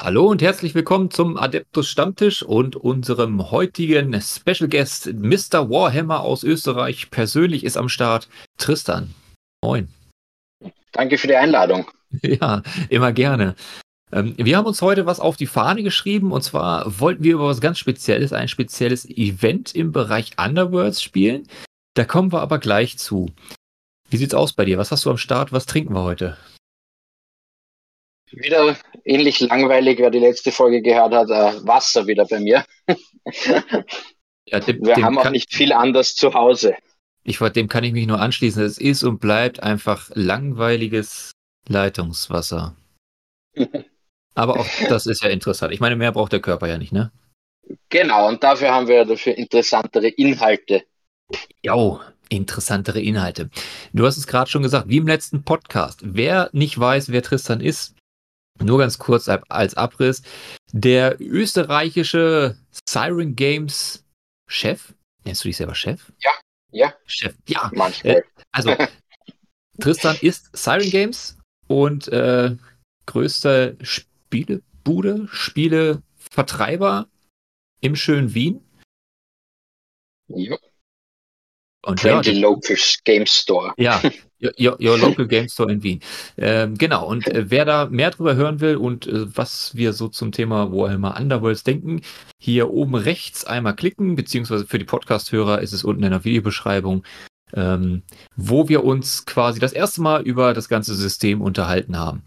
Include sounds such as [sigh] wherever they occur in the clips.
Hallo und herzlich willkommen zum Adeptus Stammtisch und unserem heutigen Special Guest Mr. Warhammer aus Österreich. Persönlich ist am Start Tristan. Moin. Danke für die Einladung. [laughs] Ja, immer gerne. Ähm, wir haben uns heute was auf die Fahne geschrieben und zwar wollten wir über was ganz Spezielles, ein spezielles Event im Bereich Underworlds spielen. Da kommen wir aber gleich zu. Wie sieht's aus bei dir? Was hast du am Start? Was trinken wir heute? Wieder ähnlich langweilig, wer die letzte Folge gehört hat, äh, Wasser wieder bei mir. [laughs] ja, dem, Wir dem haben auch nicht viel anders zu Hause. Ich dem kann ich mich nur anschließen. Es ist und bleibt einfach langweiliges Leitungswasser. [laughs] Aber auch das ist ja interessant. Ich meine, mehr braucht der Körper ja nicht, ne? Genau, und dafür haben wir dafür interessantere Inhalte. Jo, interessantere Inhalte. Du hast es gerade schon gesagt, wie im letzten Podcast. Wer nicht weiß, wer Tristan ist, nur ganz kurz als Abriss. Der österreichische Siren Games Chef, nennst du dich selber Chef? Ja, ja. Chef, ja. Manchmal. Äh, also, [laughs] Tristan ist Siren Games und äh, größter Spielebude, Spielevertreiber im schönen Wien. Ja. Und Friendly ja, Local Game Store. Ja, [laughs] your, your, Local Game Store in Wien. Ähm, genau, und äh, wer da mehr drüber hören will und äh, was wir so zum Thema Warhammer Underworlds denken, hier oben rechts einmal klicken, beziehungsweise für die Podcast-Hörer ist es unten in der Videobeschreibung, ähm, wo wir uns quasi das erste Mal über das ganze System unterhalten haben.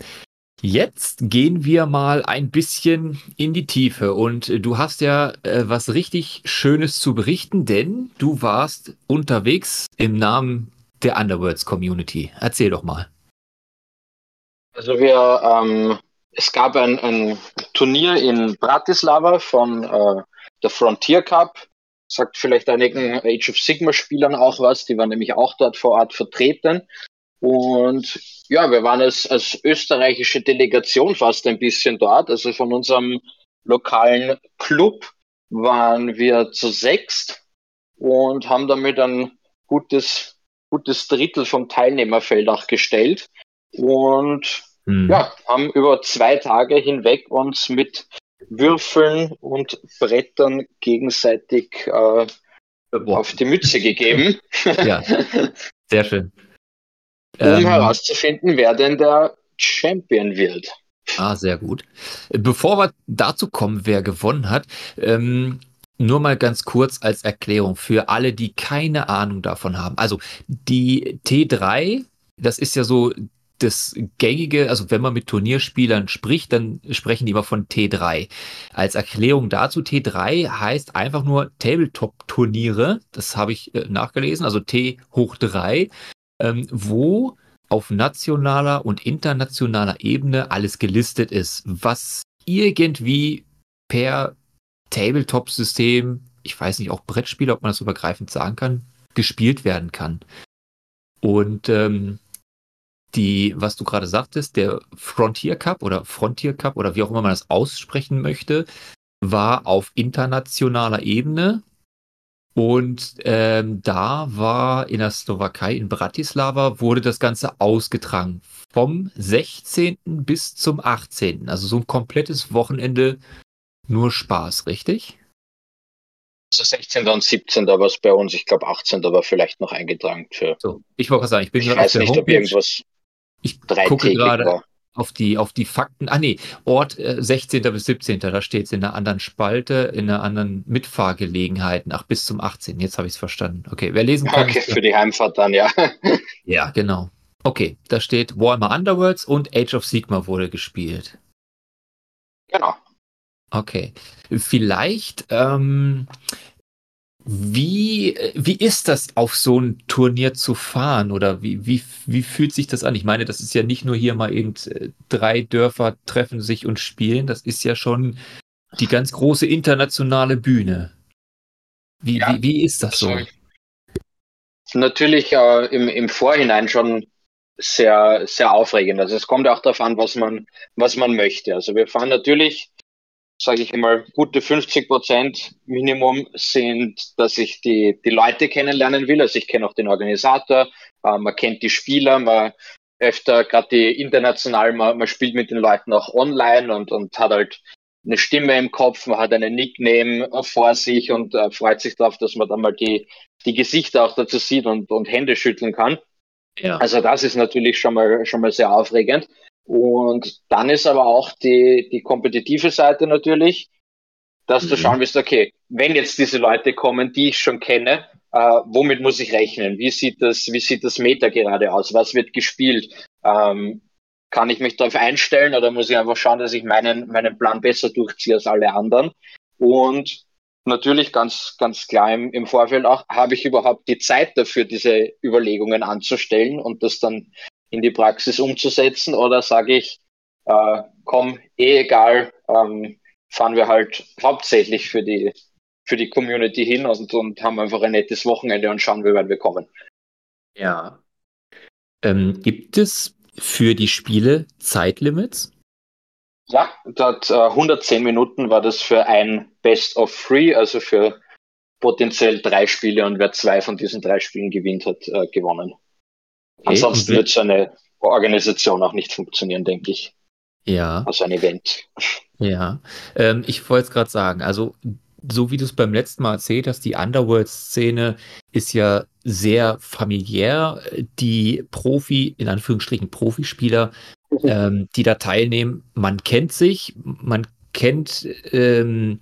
Jetzt gehen wir mal ein bisschen in die Tiefe und du hast ja äh, was richtig Schönes zu berichten, denn du warst unterwegs im Namen der Underworlds Community. Erzähl doch mal. Also wir, ähm, es gab ein, ein, Turnier in Bratislava von äh, der Frontier Cup. Sagt vielleicht einigen Age of Sigma Spielern auch was. Die waren nämlich auch dort vor Ort vertreten. Und ja, wir waren als, als österreichische Delegation fast ein bisschen dort. Also von unserem lokalen Club waren wir zu sechst und haben damit ein gutes, gutes Drittel vom Teilnehmerfeld auch gestellt. Und hm. ja, haben über zwei Tage hinweg uns mit Würfeln und Brettern gegenseitig äh, auf die Mütze gegeben. Ja, sehr schön [laughs] um ähm, herauszufinden, wer denn der Champion wird. Ah, sehr gut. Bevor wir dazu kommen, wer gewonnen hat, ähm, nur mal ganz kurz als Erklärung für alle, die keine Ahnung davon haben. Also die T3, das ist ja so das gängige, also wenn man mit Turnierspielern spricht, dann sprechen die immer von T3. Als Erklärung dazu, T3 heißt einfach nur Tabletop-Turniere. Das habe ich äh, nachgelesen, also T hoch 3 ähm, wo auf nationaler und internationaler Ebene alles gelistet ist, was irgendwie per Tabletop-System, ich weiß nicht, auch Brettspiele, ob man das übergreifend sagen kann, gespielt werden kann. Und ähm, die, was du gerade sagtest, der Frontier Cup oder Frontier Cup oder wie auch immer man das aussprechen möchte, war auf internationaler Ebene und ähm, da war in der Slowakei, in Bratislava, wurde das Ganze ausgetragen. Vom 16. bis zum 18. Also so ein komplettes Wochenende nur Spaß, richtig? Also 16. und 17. war es bei uns, ich glaube 18. war vielleicht noch eingetragen für. So, ich wollte sagen, ich bin ich gerade auf der nicht, Homepage. Ob irgendwas ich gucke gerade. War auf die, auf die Fakten. Ah nee, Ort äh, 16. bis 17. Da steht es in einer anderen Spalte, in einer anderen Mitfahrgelegenheiten. Ach, bis zum 18. Jetzt habe ich es verstanden. Okay, wer lesen kann. Okay, für die Heimfahrt dann, ja. [laughs] ja, genau. Okay, da steht Warhammer Underworlds und Age of Sigma wurde gespielt. Genau. Okay. Vielleicht ähm, wie, wie ist das, auf so ein Turnier zu fahren? Oder wie, wie, wie fühlt sich das an? Ich meine, das ist ja nicht nur hier mal eben äh, drei Dörfer treffen sich und spielen. Das ist ja schon die ganz große internationale Bühne. Wie, ja, wie, wie ist das so? Natürlich äh, im, im Vorhinein schon sehr, sehr aufregend. Also es kommt auch darauf an, was man, was man möchte. Also wir fahren natürlich sage ich einmal, gute 50 Prozent Minimum sind, dass ich die, die Leute kennenlernen will. Also ich kenne auch den Organisator, äh, man kennt die Spieler, man öfter, gerade die international, man, man spielt mit den Leuten auch online und, und hat halt eine Stimme im Kopf, man hat einen Nickname vor sich und äh, freut sich darauf, dass man dann mal die, die Gesichter auch dazu sieht und, und Hände schütteln kann. Ja. Also das ist natürlich schon mal, schon mal sehr aufregend. Und dann ist aber auch die, die kompetitive Seite natürlich, dass mhm. du schauen wirst, okay, wenn jetzt diese Leute kommen, die ich schon kenne, äh, womit muss ich rechnen? Wie sieht das, wie sieht das Meta gerade aus? Was wird gespielt? Ähm, kann ich mich darauf einstellen oder muss ich einfach schauen, dass ich meinen, meinen Plan besser durchziehe als alle anderen? Und natürlich ganz, ganz klar im, im Vorfeld auch, habe ich überhaupt die Zeit dafür, diese Überlegungen anzustellen und das dann in die Praxis umzusetzen oder sage ich, äh, komm, eh egal, ähm, fahren wir halt hauptsächlich für die, für die Community hin und, und haben einfach ein nettes Wochenende und schauen, wie weit wir kommen. Ja. Ähm, gibt es für die Spiele Zeitlimits? Ja, dort äh, 110 Minuten war das für ein Best of Three, also für potenziell drei Spiele und wer zwei von diesen drei Spielen gewinnt hat, äh, gewonnen. Okay, Ansonsten wird so eine Organisation auch nicht funktionieren, denke ich. Ja. Also ein Event. Ja. Ähm, ich wollte es gerade sagen, also so wie du es beim letzten Mal erzählt hast, die Underworld-Szene ist ja sehr familiär. Die Profi, in Anführungsstrichen Profispieler, mhm. ähm, die da teilnehmen, man kennt sich, man kennt ähm,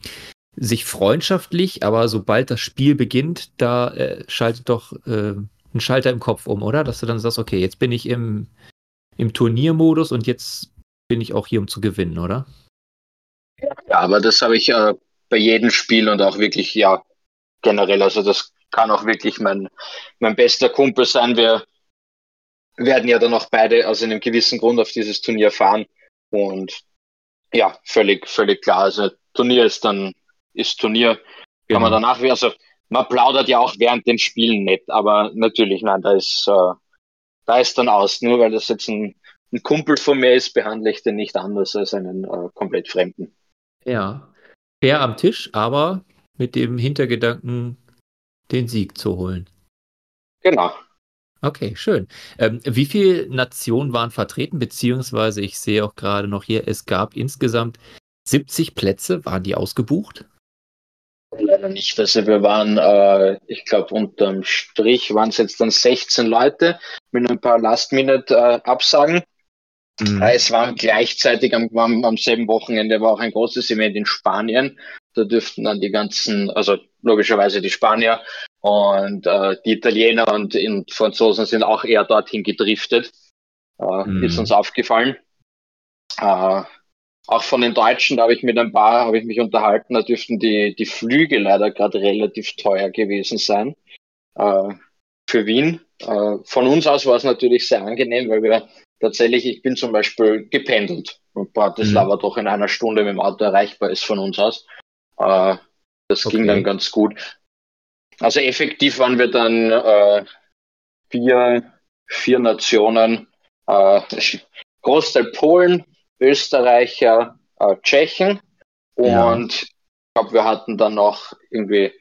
sich freundschaftlich, aber sobald das Spiel beginnt, da äh, schaltet doch äh, ein Schalter im Kopf um, oder? Dass du dann sagst, okay, jetzt bin ich im, im Turniermodus und jetzt bin ich auch hier, um zu gewinnen, oder? Ja, aber das habe ich äh, bei jedem Spiel und auch wirklich, ja, generell. Also das kann auch wirklich mein, mein bester Kumpel sein. Wir werden ja dann auch beide aus einem gewissen Grund auf dieses Turnier fahren. Und ja, völlig, völlig klar. Also Turnier ist dann, ist Turnier. Kann genau. man danach, also man plaudert ja auch während den Spielen nicht, aber natürlich, nein, da ist, äh, da ist dann aus. Nur weil das jetzt ein, ein Kumpel von mir ist, behandle ich den nicht anders als einen äh, komplett Fremden. Ja fair am Tisch, aber mit dem Hintergedanken, den Sieg zu holen. Genau. Okay, schön. Ähm, wie viele Nationen waren vertreten? Beziehungsweise, ich sehe auch gerade noch hier, es gab insgesamt 70 Plätze. Waren die ausgebucht? Leider nicht. Also wir waren, äh, ich glaube, unterm Strich waren es jetzt dann 16 Leute mit ein paar Last-Minute-Absagen. Äh, Mhm. Es war gleichzeitig am, am, am selben Wochenende war auch ein großes Event in Spanien. Da dürften dann die ganzen, also logischerweise die Spanier und äh, die Italiener und, und Franzosen sind auch eher dorthin gedriftet. Äh, mhm. Ist uns aufgefallen. Auch von den Deutschen, da habe ich mit ein paar, habe ich mich unterhalten, da dürften die, die Flüge leider gerade relativ teuer gewesen sein äh, für Wien. Äh, von uns aus war es natürlich sehr angenehm, weil wir tatsächlich, ich bin zum Beispiel gependelt und Bratislava mhm. doch in einer Stunde mit dem Auto erreichbar ist von uns aus. Äh, das okay. ging dann ganz gut. Also effektiv waren wir dann äh, vier, vier Nationen, äh, [laughs] Großteil Polen, Österreicher, äh, Tschechen und ja. ich glaube, wir hatten dann noch irgendwie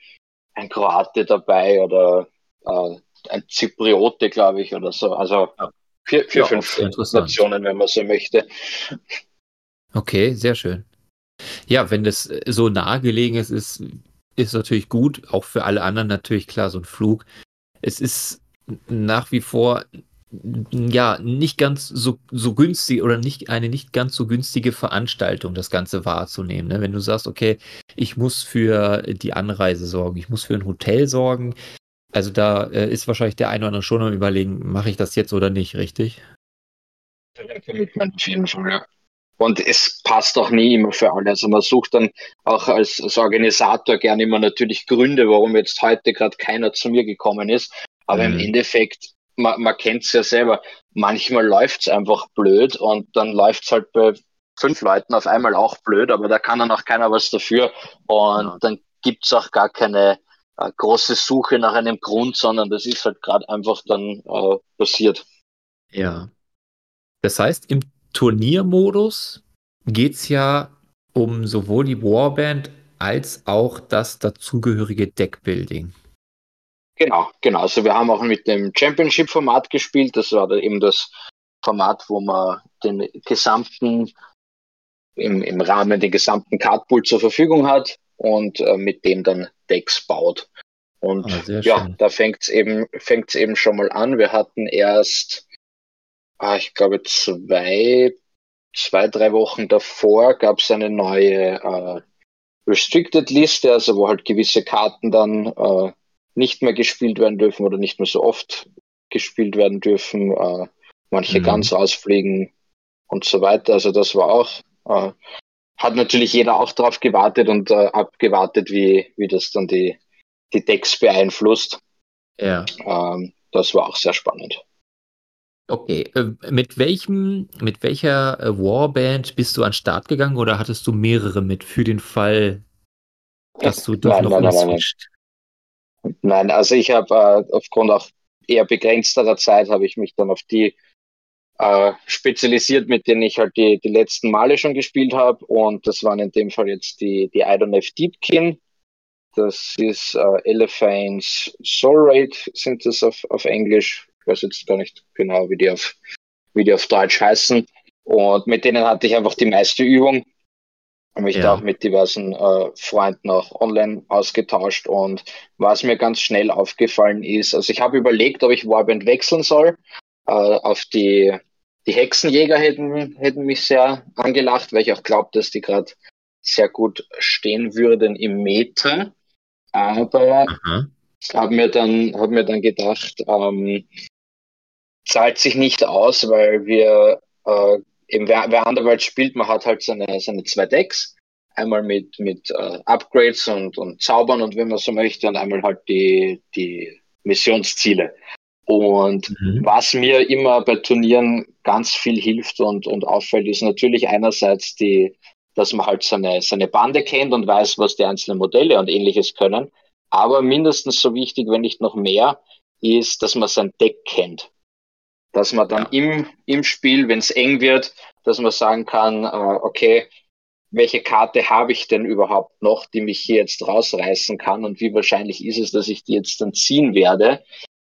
ein Kroate dabei oder äh, ein Zypriote, glaube ich, oder so. Also ja. Vier, vier ja, fünf Nationen, wenn man so möchte. Okay, sehr schön. Ja, wenn das so nahegelegen ist, ist, ist natürlich gut. Auch für alle anderen natürlich klar, so ein Flug. Es ist nach wie vor ja nicht ganz so, so günstig oder nicht eine nicht ganz so günstige Veranstaltung, das Ganze wahrzunehmen. Ne? Wenn du sagst, okay, ich muss für die Anreise sorgen, ich muss für ein Hotel sorgen, also da äh, ist wahrscheinlich der eine oder andere schon am überlegen, mache ich das jetzt oder nicht, richtig? Und es passt auch nie immer für alle. Also man sucht dann auch als, als Organisator gerne immer natürlich Gründe, warum jetzt heute gerade keiner zu mir gekommen ist. Aber mhm. im Endeffekt, man, man kennt es ja selber, manchmal läuft es einfach blöd und dann läuft es halt bei fünf Leuten auf einmal auch blöd, aber da kann dann auch keiner was dafür. Und ja. dann gibt es auch gar keine äh, große Suche nach einem Grund, sondern das ist halt gerade einfach dann äh, passiert. Ja. Das heißt, im Turniermodus geht es ja um sowohl die Warband als auch das dazugehörige Deckbuilding. Genau, genau. Also wir haben auch mit dem Championship-Format gespielt. Das war eben das Format, wo man den gesamten, im, im Rahmen den gesamten Cardpool zur Verfügung hat und äh, mit dem dann Decks baut. Und ah, ja, schön. da fängt es eben, fängt's eben schon mal an. Wir hatten erst, ah, ich glaube, zwei, zwei, drei Wochen davor gab es eine neue äh, Restricted-Liste, also wo halt gewisse Karten dann äh, nicht mehr gespielt werden dürfen oder nicht mehr so oft gespielt werden dürfen, äh, manche mhm. ganz ausfliegen und so weiter. Also das war auch, äh, hat natürlich jeder auch drauf gewartet und äh, abgewartet, wie, wie das dann die, die Decks beeinflusst. Ja. Ähm, das war auch sehr spannend. Okay, äh, mit welchem, mit welcher äh, Warband bist du an den Start gegangen oder hattest du mehrere mit für den Fall, dass du dich nein, noch nein, nein, nein, also ich habe äh, aufgrund auch eher begrenzterer Zeit habe ich mich dann auf die äh, spezialisiert, mit denen ich halt die, die letzten Male schon gespielt habe und das waren in dem Fall jetzt die, die Idonef Deepkin, das ist äh, Elephants Soul Raid sind das auf, auf Englisch weiß jetzt gar nicht genau, wie die auf, wie die auf Deutsch heißen. Und mit denen hatte ich einfach die meiste Übung. Habe mich ja. da auch mit diversen äh, Freunden auch online ausgetauscht. Und was mir ganz schnell aufgefallen ist, also ich habe überlegt, ob ich Warband wechseln soll. Äh, auf die, die Hexenjäger hätten, hätten mich sehr angelacht, weil ich auch glaube, dass die gerade sehr gut stehen würden im Meter. Aber habe mir dann, habe mir dann gedacht, ähm, zahlt sich nicht aus, weil wir äh, eben wer, wer Underworld spielt, man hat halt seine, seine zwei Decks. Einmal mit, mit äh, Upgrades und, und Zaubern und wenn man so möchte, und einmal halt die, die Missionsziele. Und mhm. was mir immer bei Turnieren ganz viel hilft und, und auffällt, ist natürlich einerseits die, dass man halt seine, seine Bande kennt und weiß, was die einzelnen Modelle und ähnliches können. Aber mindestens so wichtig, wenn nicht noch mehr, ist, dass man sein Deck kennt dass man dann im, im Spiel, wenn es eng wird, dass man sagen kann, äh, okay, welche Karte habe ich denn überhaupt noch, die mich hier jetzt rausreißen kann und wie wahrscheinlich ist es, dass ich die jetzt dann ziehen werde.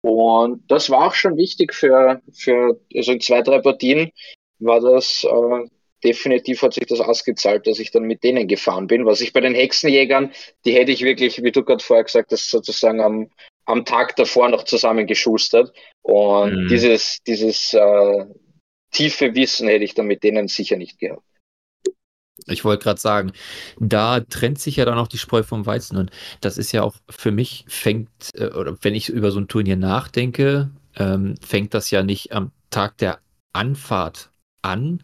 Und das war auch schon wichtig für, für also in zwei, drei Partien war das äh, definitiv hat sich das ausgezahlt, dass ich dann mit denen gefahren bin. Was ich bei den Hexenjägern, die hätte ich wirklich, wie du gerade vorher gesagt hast, sozusagen am, am Tag davor noch zusammengeschustert. Und mhm. dieses, dieses äh, tiefe Wissen hätte ich dann mit denen sicher nicht gehabt. Ich wollte gerade sagen, da trennt sich ja dann auch die Spreu vom Weizen. Und das ist ja auch für mich, fängt, äh, oder wenn ich über so ein Turnier nachdenke, ähm, fängt das ja nicht am Tag der Anfahrt an,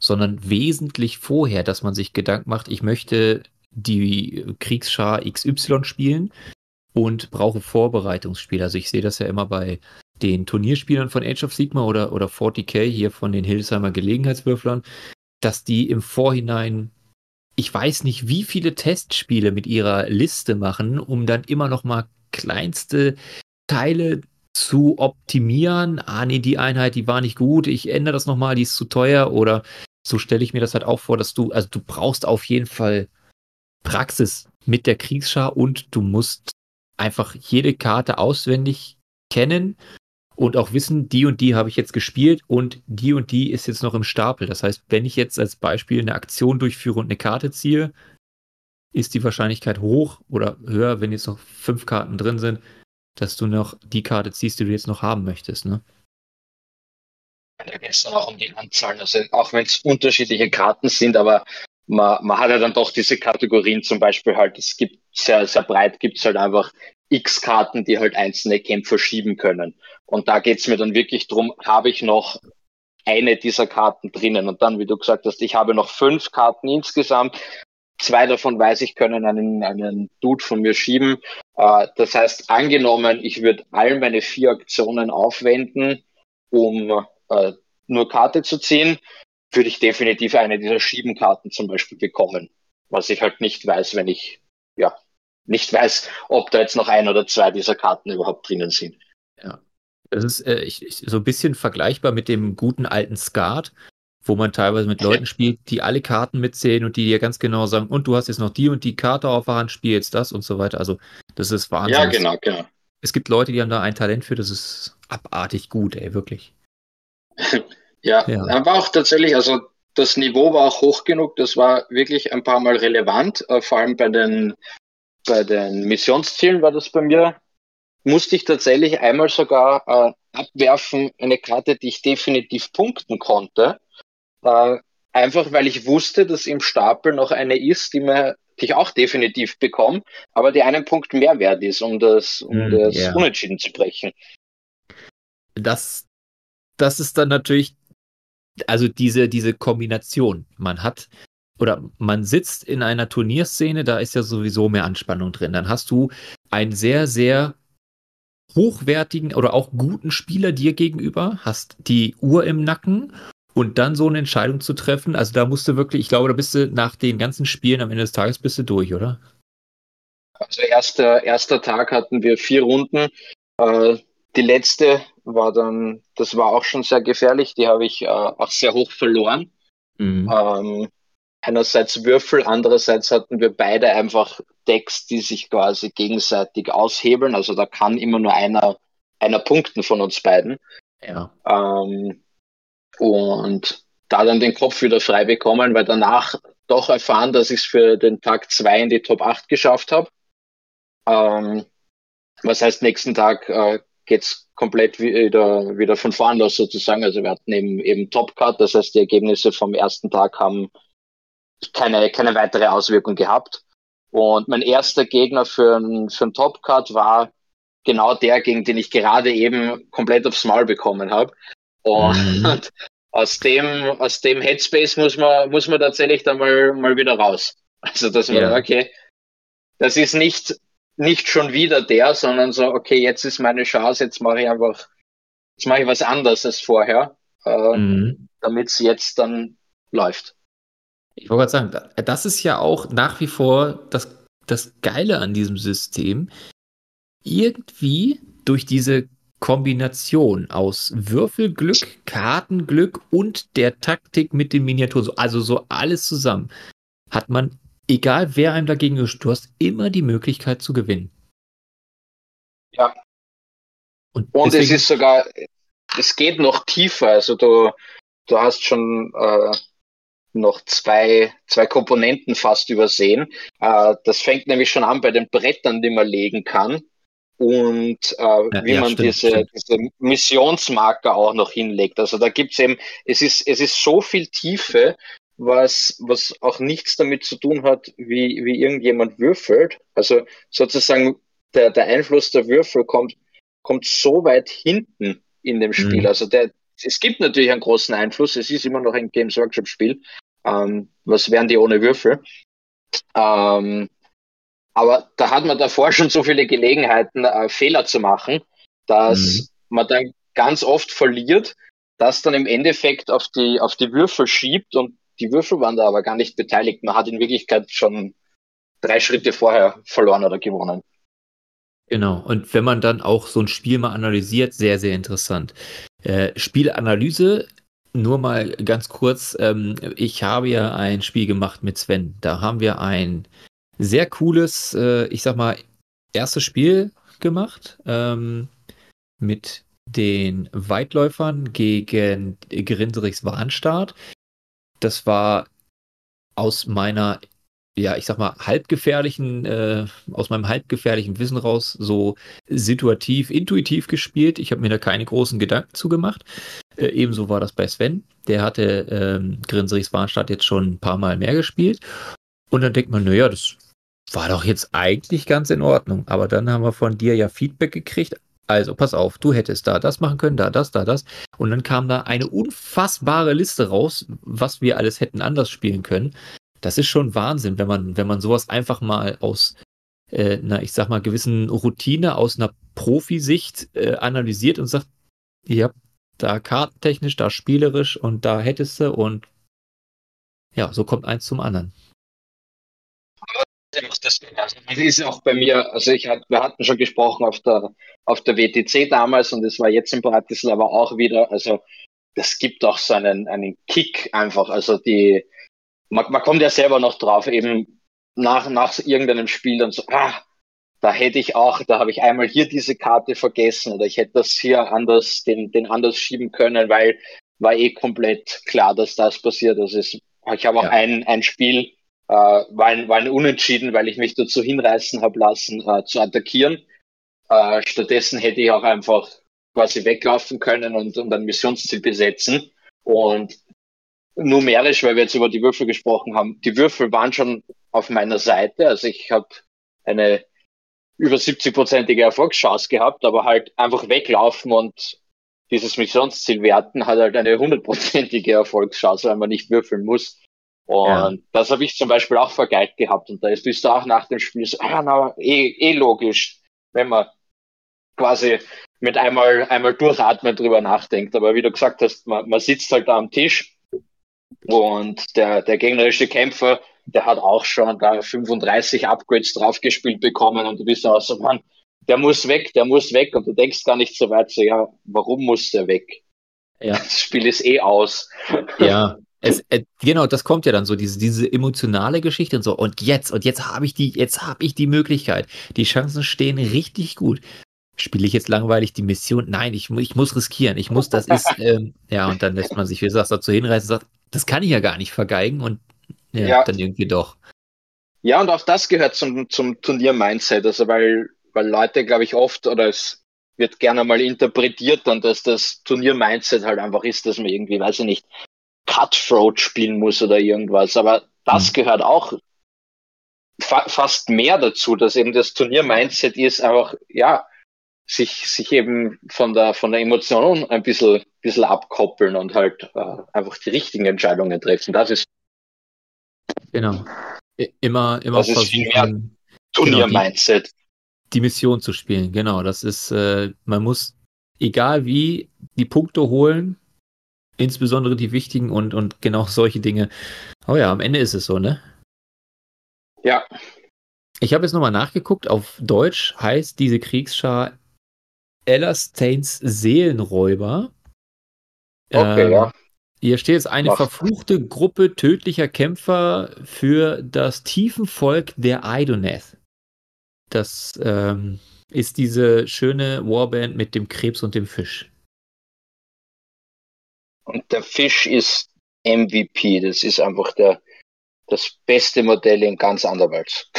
sondern wesentlich vorher, dass man sich Gedanken macht, ich möchte die Kriegsschar XY spielen und brauche Vorbereitungsspiele. Also ich sehe das ja immer bei den Turnierspielern von Age of Sigma oder, oder 40k hier von den Hildesheimer Gelegenheitswürflern, dass die im Vorhinein, ich weiß nicht, wie viele Testspiele mit ihrer Liste machen, um dann immer noch mal kleinste Teile zu optimieren. Ah, nee, die Einheit, die war nicht gut, ich ändere das nochmal, die ist zu teuer oder so stelle ich mir das halt auch vor, dass du, also du brauchst auf jeden Fall Praxis mit der Kriegsschar und du musst einfach jede Karte auswendig kennen und auch wissen, die und die habe ich jetzt gespielt und die und die ist jetzt noch im Stapel. Das heißt, wenn ich jetzt als Beispiel eine Aktion durchführe und eine Karte ziehe, ist die Wahrscheinlichkeit hoch oder höher, wenn jetzt noch fünf Karten drin sind, dass du noch die Karte ziehst, die du jetzt noch haben möchtest. Ne? Da geht es auch um die Anzahl. Also auch wenn es unterschiedliche Karten sind, aber man, man hat ja dann doch diese Kategorien zum Beispiel halt, es gibt sehr, sehr breit gibt es halt einfach x Karten, die halt einzelne Kämpfer schieben können. Und da geht es mir dann wirklich drum, habe ich noch eine dieser Karten drinnen. Und dann, wie du gesagt hast, ich habe noch fünf Karten insgesamt. Zwei davon weiß ich, können einen, einen Dude von mir schieben. Äh, das heißt, angenommen, ich würde all meine vier Aktionen aufwenden, um äh, nur Karte zu ziehen, würde ich definitiv eine dieser Schiebenkarten zum Beispiel bekommen. Was ich halt nicht weiß, wenn ich ja nicht weiß, ob da jetzt noch ein oder zwei dieser Karten überhaupt drinnen sind. Ja. Das ist äh, ich, ich, so ein bisschen vergleichbar mit dem guten alten Skat, wo man teilweise mit Leuten spielt, die alle Karten mitzählen und die dir ganz genau sagen, und du hast jetzt noch die und die Karte auf der Hand, spiel jetzt das und so weiter. Also das ist Wahnsinn. Ja, genau, genau. Es gibt Leute, die haben da ein Talent für, das ist abartig gut, ey, wirklich. [laughs] Ja, ja, war auch tatsächlich, also das Niveau war auch hoch genug, das war wirklich ein paar Mal relevant, äh, vor allem bei den, bei den Missionszielen war das bei mir. Musste ich tatsächlich einmal sogar äh, abwerfen, eine Karte, die ich definitiv punkten konnte. Äh, einfach weil ich wusste, dass im Stapel noch eine ist, die mir die ich auch definitiv bekomme, aber die einen Punkt mehr wert ist, um das, um mm, das yeah. Unentschieden zu brechen. Das, das ist dann natürlich also diese, diese Kombination. Man hat oder man sitzt in einer Turnierszene, da ist ja sowieso mehr Anspannung drin. Dann hast du einen sehr, sehr hochwertigen oder auch guten Spieler dir gegenüber, hast die Uhr im Nacken und dann so eine Entscheidung zu treffen. Also da musst du wirklich, ich glaube, da bist du nach den ganzen Spielen am Ende des Tages bist du durch, oder? Also erster, erster Tag hatten wir vier Runden. Äh, die letzte war dann, das war auch schon sehr gefährlich, die habe ich äh, auch sehr hoch verloren. Mhm. Ähm, einerseits Würfel, andererseits hatten wir beide einfach Decks, die sich quasi gegenseitig aushebeln. Also da kann immer nur einer, einer punkten von uns beiden. Ja. Ähm, und da dann den Kopf wieder frei bekommen, weil danach doch erfahren, dass ich es für den Tag zwei in die Top 8 geschafft habe. Ähm, was heißt, nächsten Tag äh, geht's komplett wieder, wieder von vorn los sozusagen. Also wir hatten eben, eben Top Cut, das heißt, die Ergebnisse vom ersten Tag haben keine, keine weitere Auswirkung gehabt. Und mein erster Gegner für einen für ein Top Cut war genau der, gegen den ich gerade eben komplett aufs Maul bekommen habe. Und mhm. [laughs] aus dem, aus dem Headspace muss man, muss man tatsächlich dann mal, mal wieder raus. Also, dass man, ja. okay, das ist nicht nicht schon wieder der, sondern so, okay, jetzt ist meine Chance, jetzt mache ich einfach, jetzt mache ich was anderes als vorher, äh, mhm. damit es jetzt dann läuft. Ich wollte gerade sagen, das ist ja auch nach wie vor das, das Geile an diesem System. Irgendwie durch diese Kombination aus Würfelglück, Kartenglück und der Taktik mit den Miniaturen, also so alles zusammen, hat man egal wer einem dagegen ist, du hast immer die Möglichkeit zu gewinnen. Ja. Und, Und es ist sogar, es geht noch tiefer. Also du, du hast schon äh, noch zwei, zwei Komponenten fast übersehen. Äh, das fängt nämlich schon an bei den Brettern, die man legen kann. Und äh, ja, wie ja, man stimmt, diese, stimmt. diese Missionsmarker auch noch hinlegt. Also da gibt's eben, es ist, es ist so viel Tiefe, was, was auch nichts damit zu tun hat, wie, wie irgendjemand würfelt. Also sozusagen der, der Einfluss der Würfel kommt, kommt so weit hinten in dem Spiel. Mhm. Also der, es gibt natürlich einen großen Einfluss. Es ist immer noch ein Games Workshop Spiel. Ähm, was wären die ohne Würfel? Ähm, aber da hat man davor schon so viele Gelegenheiten, äh, Fehler zu machen, dass mhm. man dann ganz oft verliert, das dann im Endeffekt auf die, auf die Würfel schiebt und die Würfel waren da aber gar nicht beteiligt. Man hat in Wirklichkeit schon drei Schritte vorher verloren oder gewonnen. Genau, und wenn man dann auch so ein Spiel mal analysiert, sehr, sehr interessant. Äh, Spielanalyse, nur mal ganz kurz, ähm, ich habe ja ein Spiel gemacht mit Sven. Da haben wir ein sehr cooles, äh, ich sag mal, erstes Spiel gemacht ähm, mit den Weitläufern gegen Grinserix Warnstart das war aus meiner, ja, ich sag mal, halbgefährlichen, äh, aus meinem halbgefährlichen Wissen raus so situativ, intuitiv gespielt. Ich habe mir da keine großen Gedanken zugemacht. Äh, ebenso war das bei Sven. Der hatte ähm, Grinserichs Warnstadt jetzt schon ein paar Mal mehr gespielt. Und dann denkt man, naja, das war doch jetzt eigentlich ganz in Ordnung. Aber dann haben wir von dir ja Feedback gekriegt. Also, pass auf, du hättest da das machen können, da das, da das. Und dann kam da eine unfassbare Liste raus, was wir alles hätten anders spielen können. Das ist schon Wahnsinn, wenn man, wenn man sowas einfach mal aus äh, einer, ich sag mal, gewissen Routine, aus einer Profisicht äh, analysiert und sagt, ja, da kartentechnisch, da spielerisch und da hättest du und ja, so kommt eins zum anderen. Das, das ist auch bei mir, also ich hat, wir hatten schon gesprochen auf der, auf der WTC damals und es war jetzt in Bratislava auch wieder, also das gibt auch so einen, einen Kick einfach, also die, man, man kommt ja selber noch drauf, eben nach, nach irgendeinem Spiel dann so, ah, da hätte ich auch, da habe ich einmal hier diese Karte vergessen oder ich hätte das hier anders, den, den anders schieben können, weil war eh komplett klar, dass das passiert. Also es, ich habe auch ja. ein, ein Spiel, äh, war, ein, war ein Unentschieden, weil ich mich dazu hinreißen habe lassen, äh, zu attackieren. Äh, stattdessen hätte ich auch einfach quasi weglaufen können und, und ein Missionsziel besetzen. Und numerisch, weil wir jetzt über die Würfel gesprochen haben, die Würfel waren schon auf meiner Seite. Also ich habe eine über 70-prozentige Erfolgschance gehabt, aber halt einfach weglaufen und dieses Missionsziel werten hat halt eine hundertprozentige Erfolgschance, weil man nicht würfeln muss. Und ja. das habe ich zum Beispiel auch vergeigt gehabt. Und da ist bist du auch nach dem Spiel so, ah, na, eh, eh logisch, wenn man quasi mit einmal, einmal durchatmen drüber nachdenkt. Aber wie du gesagt hast, man, man sitzt halt da am Tisch und der, der gegnerische Kämpfer, der hat auch schon da 35 Upgrades draufgespielt bekommen und du bist auch so, Mann, der muss weg, der muss weg und du denkst gar nicht so weit so, ja, warum muss der weg? Ja. [laughs] Das Spiel ist eh aus. Ja, es, äh, genau, das kommt ja dann so, diese, diese emotionale Geschichte und so. Und jetzt, und jetzt habe ich die, jetzt habe ich die Möglichkeit. Die Chancen stehen richtig gut. Spiele ich jetzt langweilig die Mission? Nein, ich, ich muss riskieren. Ich muss, das ist, [laughs] ähm, ja, und dann lässt man sich, wie gesagt, dazu hinreißen und sagt, das kann ich ja gar nicht vergeigen und ja, ja. dann irgendwie doch. Ja, und auch das gehört zum, zum Turnier-Mindset. Also, weil, weil Leute, glaube ich, oft, oder es wird gerne mal interpretiert dann, dass das Turnier-Mindset halt einfach ist, dass man irgendwie, weiß ich nicht, Cutthroat spielen muss oder irgendwas. Aber das mhm. gehört auch fa fast mehr dazu, dass eben das Turnier-Mindset ist, einfach, ja, sich, sich eben von der, von der Emotion ein bisschen, bisschen abkoppeln und halt äh, einfach die richtigen Entscheidungen treffen. Das ist genau immer immer das versuchen Turnier-Mindset. Genau, die, die, Mission zu spielen. Genau, das ist äh, man muss egal wie die Punkte holen, insbesondere die wichtigen und und genau solche Dinge. Oh ja, am Ende ist es so, ne? Ja. Ich habe jetzt nochmal nachgeguckt. Auf Deutsch heißt diese Kriegsschar Elastains Seelenräuber. Okay, ähm, ja. Hier steht jetzt eine Ach. verfluchte Gruppe tödlicher Kämpfer für das Tiefenvolk der Idoneth. Das ähm, ist diese schöne Warband mit dem Krebs und dem Fisch. Und der Fisch ist MVP. Das ist einfach der, das beste Modell in ganz Anderwelt.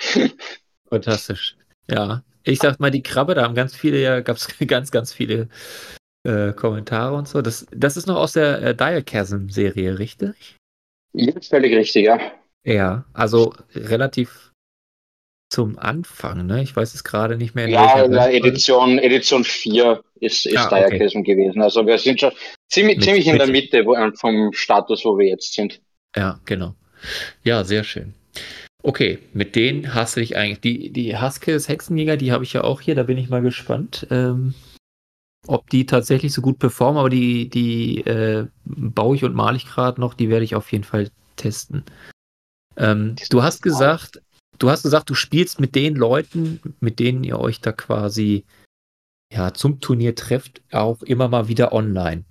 [laughs] Fantastisch. Ja, ich sag mal, die Krabbe, da haben ganz viele, ja, gab es [laughs] ganz, ganz viele äh, Kommentare und so. Das, das ist noch aus der äh, Diachasm-Serie, richtig? Ja, völlig richtig, ja. Ja, also relativ zum Anfang, ne? Ich weiß es gerade nicht mehr. ja, ja Edition, Edition 4 ist, ist ah, Diachasm okay. gewesen. Also wir sind schon ziemlich, mit, ziemlich in der Mitte wo, vom Status, wo wir jetzt sind. Ja, genau. Ja, sehr schön. Okay, mit denen hast du dich eigentlich. Die, die Huskers Hexenjäger, die habe ich ja auch hier, da bin ich mal gespannt, ähm, ob die tatsächlich so gut performen, aber die, die äh, baue ich und male ich gerade noch, die werde ich auf jeden Fall testen. Ähm, du hast gesagt, du hast gesagt, du spielst mit den Leuten, mit denen ihr euch da quasi ja, zum Turnier trefft, auch immer mal wieder online.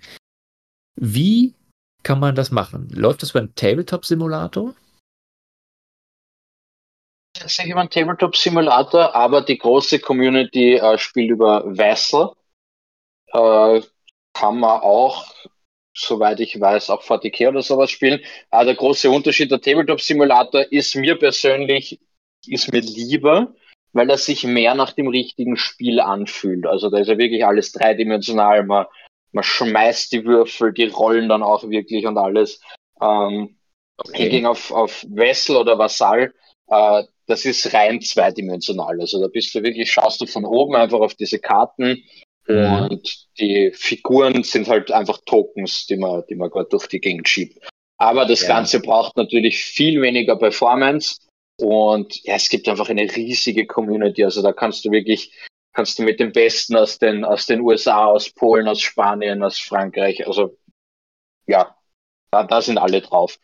Wie kann man das machen? Läuft das beim Tabletop-Simulator? tatsächlich über einen Tabletop-Simulator, aber die große Community äh, spielt über Vessel. Äh, kann man auch, soweit ich weiß, auch VTK oder sowas spielen. Aber der große Unterschied, der Tabletop-Simulator ist mir persönlich, ist mir lieber, weil er sich mehr nach dem richtigen Spiel anfühlt. Also da ist ja wirklich alles dreidimensional. Man, man schmeißt die Würfel, die rollen dann auch wirklich und alles. Ähm, okay. Hingegen auf, auf Vessel oder Vasall, äh, das ist rein zweidimensional. Also da bist du wirklich, schaust du von oben einfach auf diese Karten mhm. und die Figuren sind halt einfach Tokens, die man, die man gerade durch die Gegend schiebt. Aber das ja. Ganze braucht natürlich viel weniger Performance und ja, es gibt einfach eine riesige Community. Also da kannst du wirklich, kannst du mit den Besten aus den, aus den USA, aus Polen, aus Spanien, aus Frankreich, also ja, da, da sind alle drauf.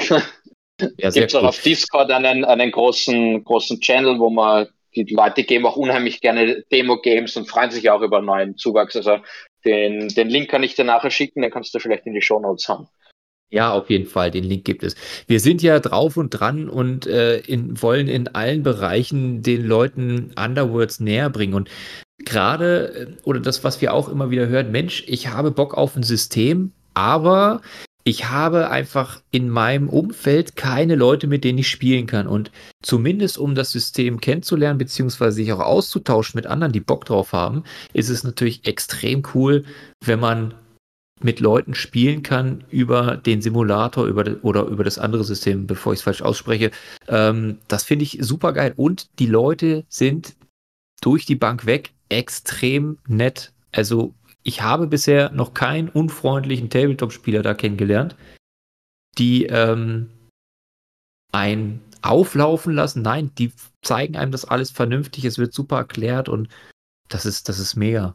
Ja, [laughs] Gibt es auch auf Discord einen, einen großen, großen Channel, wo man die Leute geben auch unheimlich gerne Demo-Games und freuen sich auch über neuen Zuwachs. Also den, den Link kann ich dir nachher schicken, den kannst du vielleicht in die Show Notes haben. Ja, auf jeden Fall, den Link gibt es. Wir sind ja drauf und dran und äh, in, wollen in allen Bereichen den Leuten Underworlds näher bringen. Und gerade, äh, oder das, was wir auch immer wieder hören, Mensch, ich habe Bock auf ein System, aber ich habe einfach in meinem Umfeld keine Leute, mit denen ich spielen kann. Und zumindest um das System kennenzulernen, beziehungsweise sich auch auszutauschen mit anderen, die Bock drauf haben, ist es natürlich extrem cool, wenn man mit Leuten spielen kann über den Simulator über oder über das andere System, bevor ich es falsch ausspreche. Ähm, das finde ich super geil. Und die Leute sind durch die Bank weg extrem nett. Also ich habe bisher noch keinen unfreundlichen Tabletop-Spieler da kennengelernt, die ähm, ein auflaufen lassen. Nein, die zeigen einem das alles vernünftig, es wird super erklärt und das ist, das ist mega.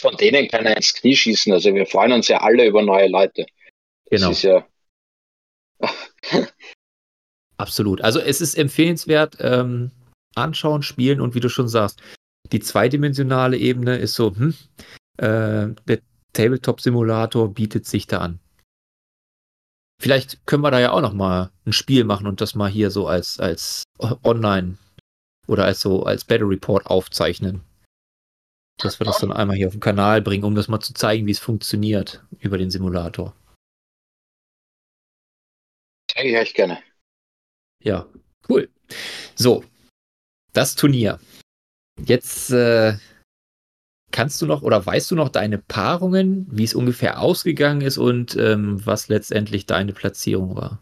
Von denen kann er ins Knie schießen. Also wir freuen uns ja alle über neue Leute. Das genau. ist ja. [laughs] Absolut. Also es ist empfehlenswert, ähm, anschauen, spielen und wie du schon sagst, die zweidimensionale Ebene ist so, hm, äh, der Tabletop-Simulator bietet sich da an. Vielleicht können wir da ja auch noch mal ein Spiel machen und das mal hier so als, als online oder als so als Battle Report aufzeichnen. Dass wir das dann einmal hier auf den Kanal bringen, um das mal zu zeigen, wie es funktioniert über den Simulator. Zeige ich gerne. Ja, cool. So, das Turnier. Jetzt äh, kannst du noch oder weißt du noch deine Paarungen, wie es ungefähr ausgegangen ist und ähm, was letztendlich deine Platzierung war?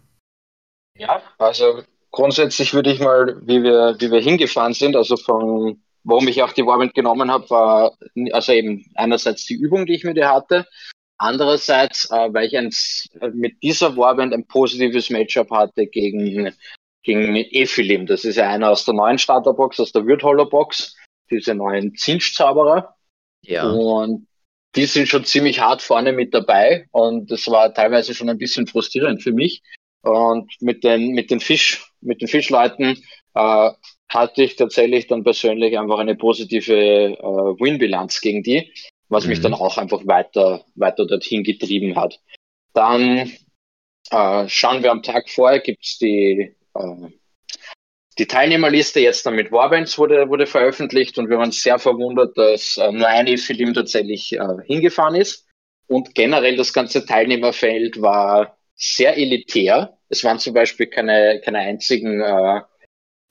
Ja, also grundsätzlich würde ich mal, wie wir, wie wir hingefahren sind, also von warum ich auch die Warband genommen habe, war also eben einerseits die Übung, die ich mit ihr hatte, andererseits, äh, weil ich ein, mit dieser Warband ein positives Matchup hatte gegen gegen Ephilim. Das ist ja einer aus der neuen Starterbox, aus der Würtholler Box diese neuen Zinschzauberer. Ja. Und die sind schon ziemlich hart vorne mit dabei und das war teilweise schon ein bisschen frustrierend für mich. Und mit den, mit den Fisch, mit den Fischleuten äh, hatte ich tatsächlich dann persönlich einfach eine positive äh, Win-Bilanz gegen die, was mhm. mich dann auch einfach weiter, weiter dorthin getrieben hat. Dann äh, schauen wir am Tag vorher, gibt's die äh, die Teilnehmerliste jetzt dann mit Warbands wurde, wurde veröffentlicht und wir waren sehr verwundert, dass äh, nur eine Film tatsächlich äh, hingefahren ist. Und generell das ganze Teilnehmerfeld war sehr elitär. Es waren zum Beispiel keine, keine einzigen äh,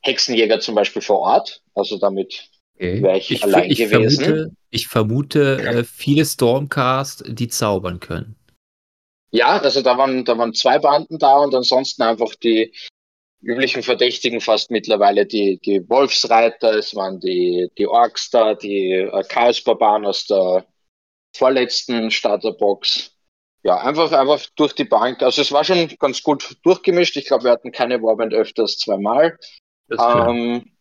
Hexenjäger zum Beispiel vor Ort. Also damit okay. wäre ich, ich, allein ich gewesen. Vermute, ich vermute äh, viele Stormcast, die zaubern können. Ja, also da waren, da waren zwei Banden da und ansonsten einfach die, üblichen Verdächtigen fast mittlerweile die, die Wolfsreiter, es waren die, die Orks da, die äh, Chaos-Barbaren aus der vorletzten Starterbox. Ja, einfach, einfach durch die Bank. Also es war schon ganz gut durchgemischt. Ich glaube, wir hatten keine Warband öfters zweimal. Ähm,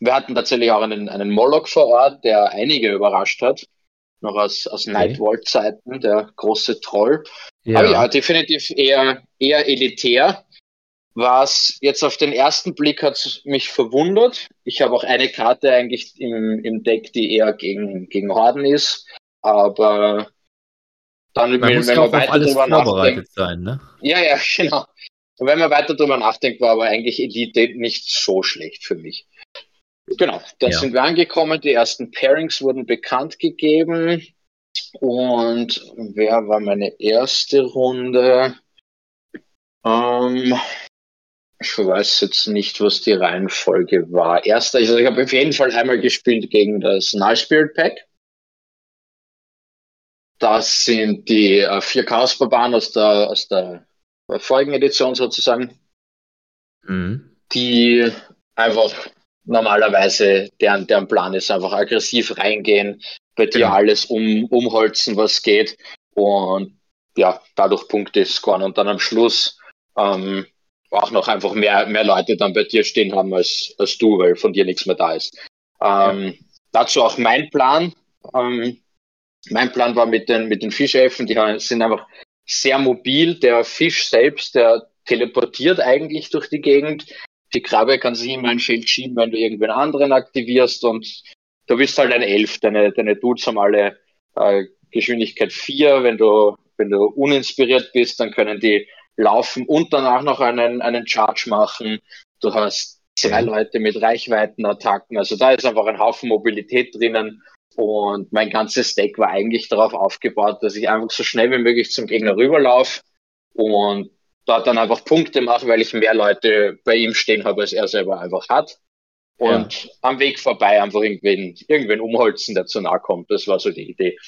wir hatten tatsächlich auch einen, einen Moloch vor Ort, der einige überrascht hat. Noch aus, aus okay. Nightwall-Zeiten, der große Troll. Ja. Aber ja, definitiv eher, eher elitär. Was jetzt auf den ersten Blick hat mich verwundert. Ich habe auch eine Karte eigentlich im, im Deck, die eher gegen, gegen Horden ist. Aber dann, man wenn, muss wenn man weiter drüber nachdenkt. Sein, ne? Ja, ja, [laughs] genau. Und wenn man weiter drüber nachdenkt, war aber eigentlich Elite nicht so schlecht für mich. Genau, dann ja. sind wir angekommen. Die ersten Pairings wurden bekannt gegeben. Und wer war meine erste Runde? Ähm, ich weiß jetzt nicht, was die Reihenfolge war. Erster, also ich habe auf jeden Fall einmal gespielt gegen das Null Spirit Pack. Das sind die äh, vier Chaos-Barbaren aus der, aus der vorigen Edition sozusagen, mhm. die einfach normalerweise, deren, deren Plan ist, einfach aggressiv reingehen, bei dir genau. alles um, umholzen, was geht und ja, dadurch Punkte scoren und dann am Schluss ähm, auch noch einfach mehr, mehr Leute dann bei dir stehen haben als, als du, weil von dir nichts mehr da ist. Ähm. Dazu auch mein Plan. Ähm, mein Plan war mit den, mit den Fischelfen, die sind einfach sehr mobil. Der Fisch selbst, der teleportiert eigentlich durch die Gegend. Die Krabbe kann sich immer ein Schild schieben, wenn du irgendwen anderen aktivierst und du bist halt ein Elf. Deine, deine Dudes haben alle äh, Geschwindigkeit 4. Wenn du, wenn du uninspiriert bist, dann können die laufen und danach noch einen, einen Charge machen. Du hast zwei Leute mit Reichweitenattacken. Also da ist einfach ein Haufen Mobilität drinnen. Und mein ganzes Deck war eigentlich darauf aufgebaut, dass ich einfach so schnell wie möglich zum Gegner rüberlaufe und dort dann einfach Punkte mache, weil ich mehr Leute bei ihm stehen habe, als er selber einfach hat. Und ja. am Weg vorbei einfach irgendwen, irgendwen umholzen, der zu nahe kommt. Das war so die Idee.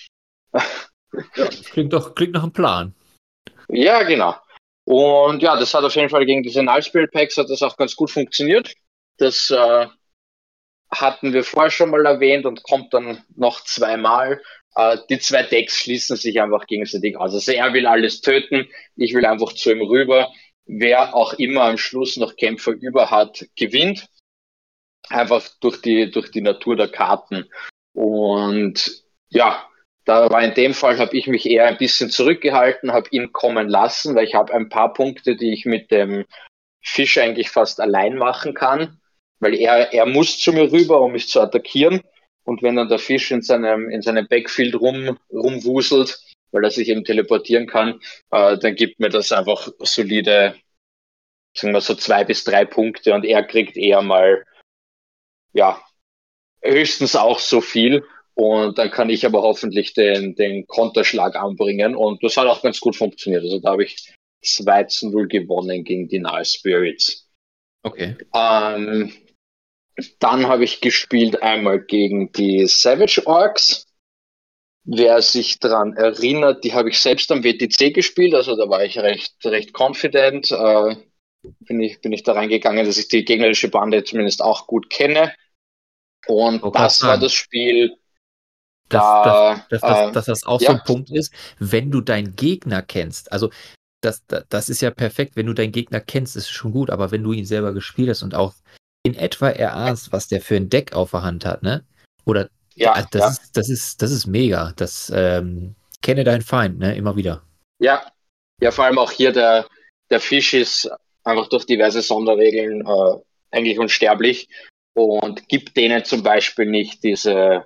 Ja, klingt doch, klingt nach einem Plan. Ja, genau. Und ja, das hat auf jeden Fall gegen diese Null Spirit Packs hat das auch ganz gut funktioniert. Das äh, hatten wir vorher schon mal erwähnt und kommt dann noch zweimal. Äh, die zwei Decks schließen sich einfach gegenseitig aus. Also er will alles töten, ich will einfach zu ihm rüber. Wer auch immer am Schluss noch Kämpfer über hat, gewinnt. Einfach durch die, durch die Natur der Karten. Und ja, da war in dem Fall, habe ich mich eher ein bisschen zurückgehalten, habe ihn kommen lassen, weil ich habe ein paar Punkte, die ich mit dem Fisch eigentlich fast allein machen kann, weil er, er muss zu mir rüber, um mich zu attackieren. Und wenn dann der Fisch in seinem, in seinem Backfield rum, rumwuselt, weil er sich eben teleportieren kann, äh, dann gibt mir das einfach solide, sagen wir so zwei bis drei Punkte und er kriegt eher mal, ja, höchstens auch so viel. Und dann kann ich aber hoffentlich den, den Konterschlag anbringen. Und das hat auch ganz gut funktioniert. Also da habe ich 2 zu 0 gewonnen gegen die Null Spirits. Okay. Ähm, dann habe ich gespielt einmal gegen die Savage Orcs. Wer sich daran erinnert, die habe ich selbst am WTC gespielt, also da war ich recht, recht confident. Äh, bin, ich, bin ich da reingegangen, dass ich die gegnerische Bande zumindest auch gut kenne. Und oh, das war das Spiel, dass, da, dass, dass, äh, dass, das auch ja. so ein Punkt ist, wenn du deinen Gegner kennst. Also das, das, ist ja perfekt, wenn du deinen Gegner kennst, ist schon gut, aber wenn du ihn selber gespielt hast und auch in etwa erahnst, was der für ein Deck auf der Hand hat, ne? Oder ja, das, ja. Ist, das ist das ist mega. Das ähm, kenne deinen Feind, ne? Immer wieder. Ja, ja, vor allem auch hier der der Fisch ist einfach durch diverse Sonderregeln äh, eigentlich unsterblich und gibt denen zum Beispiel nicht diese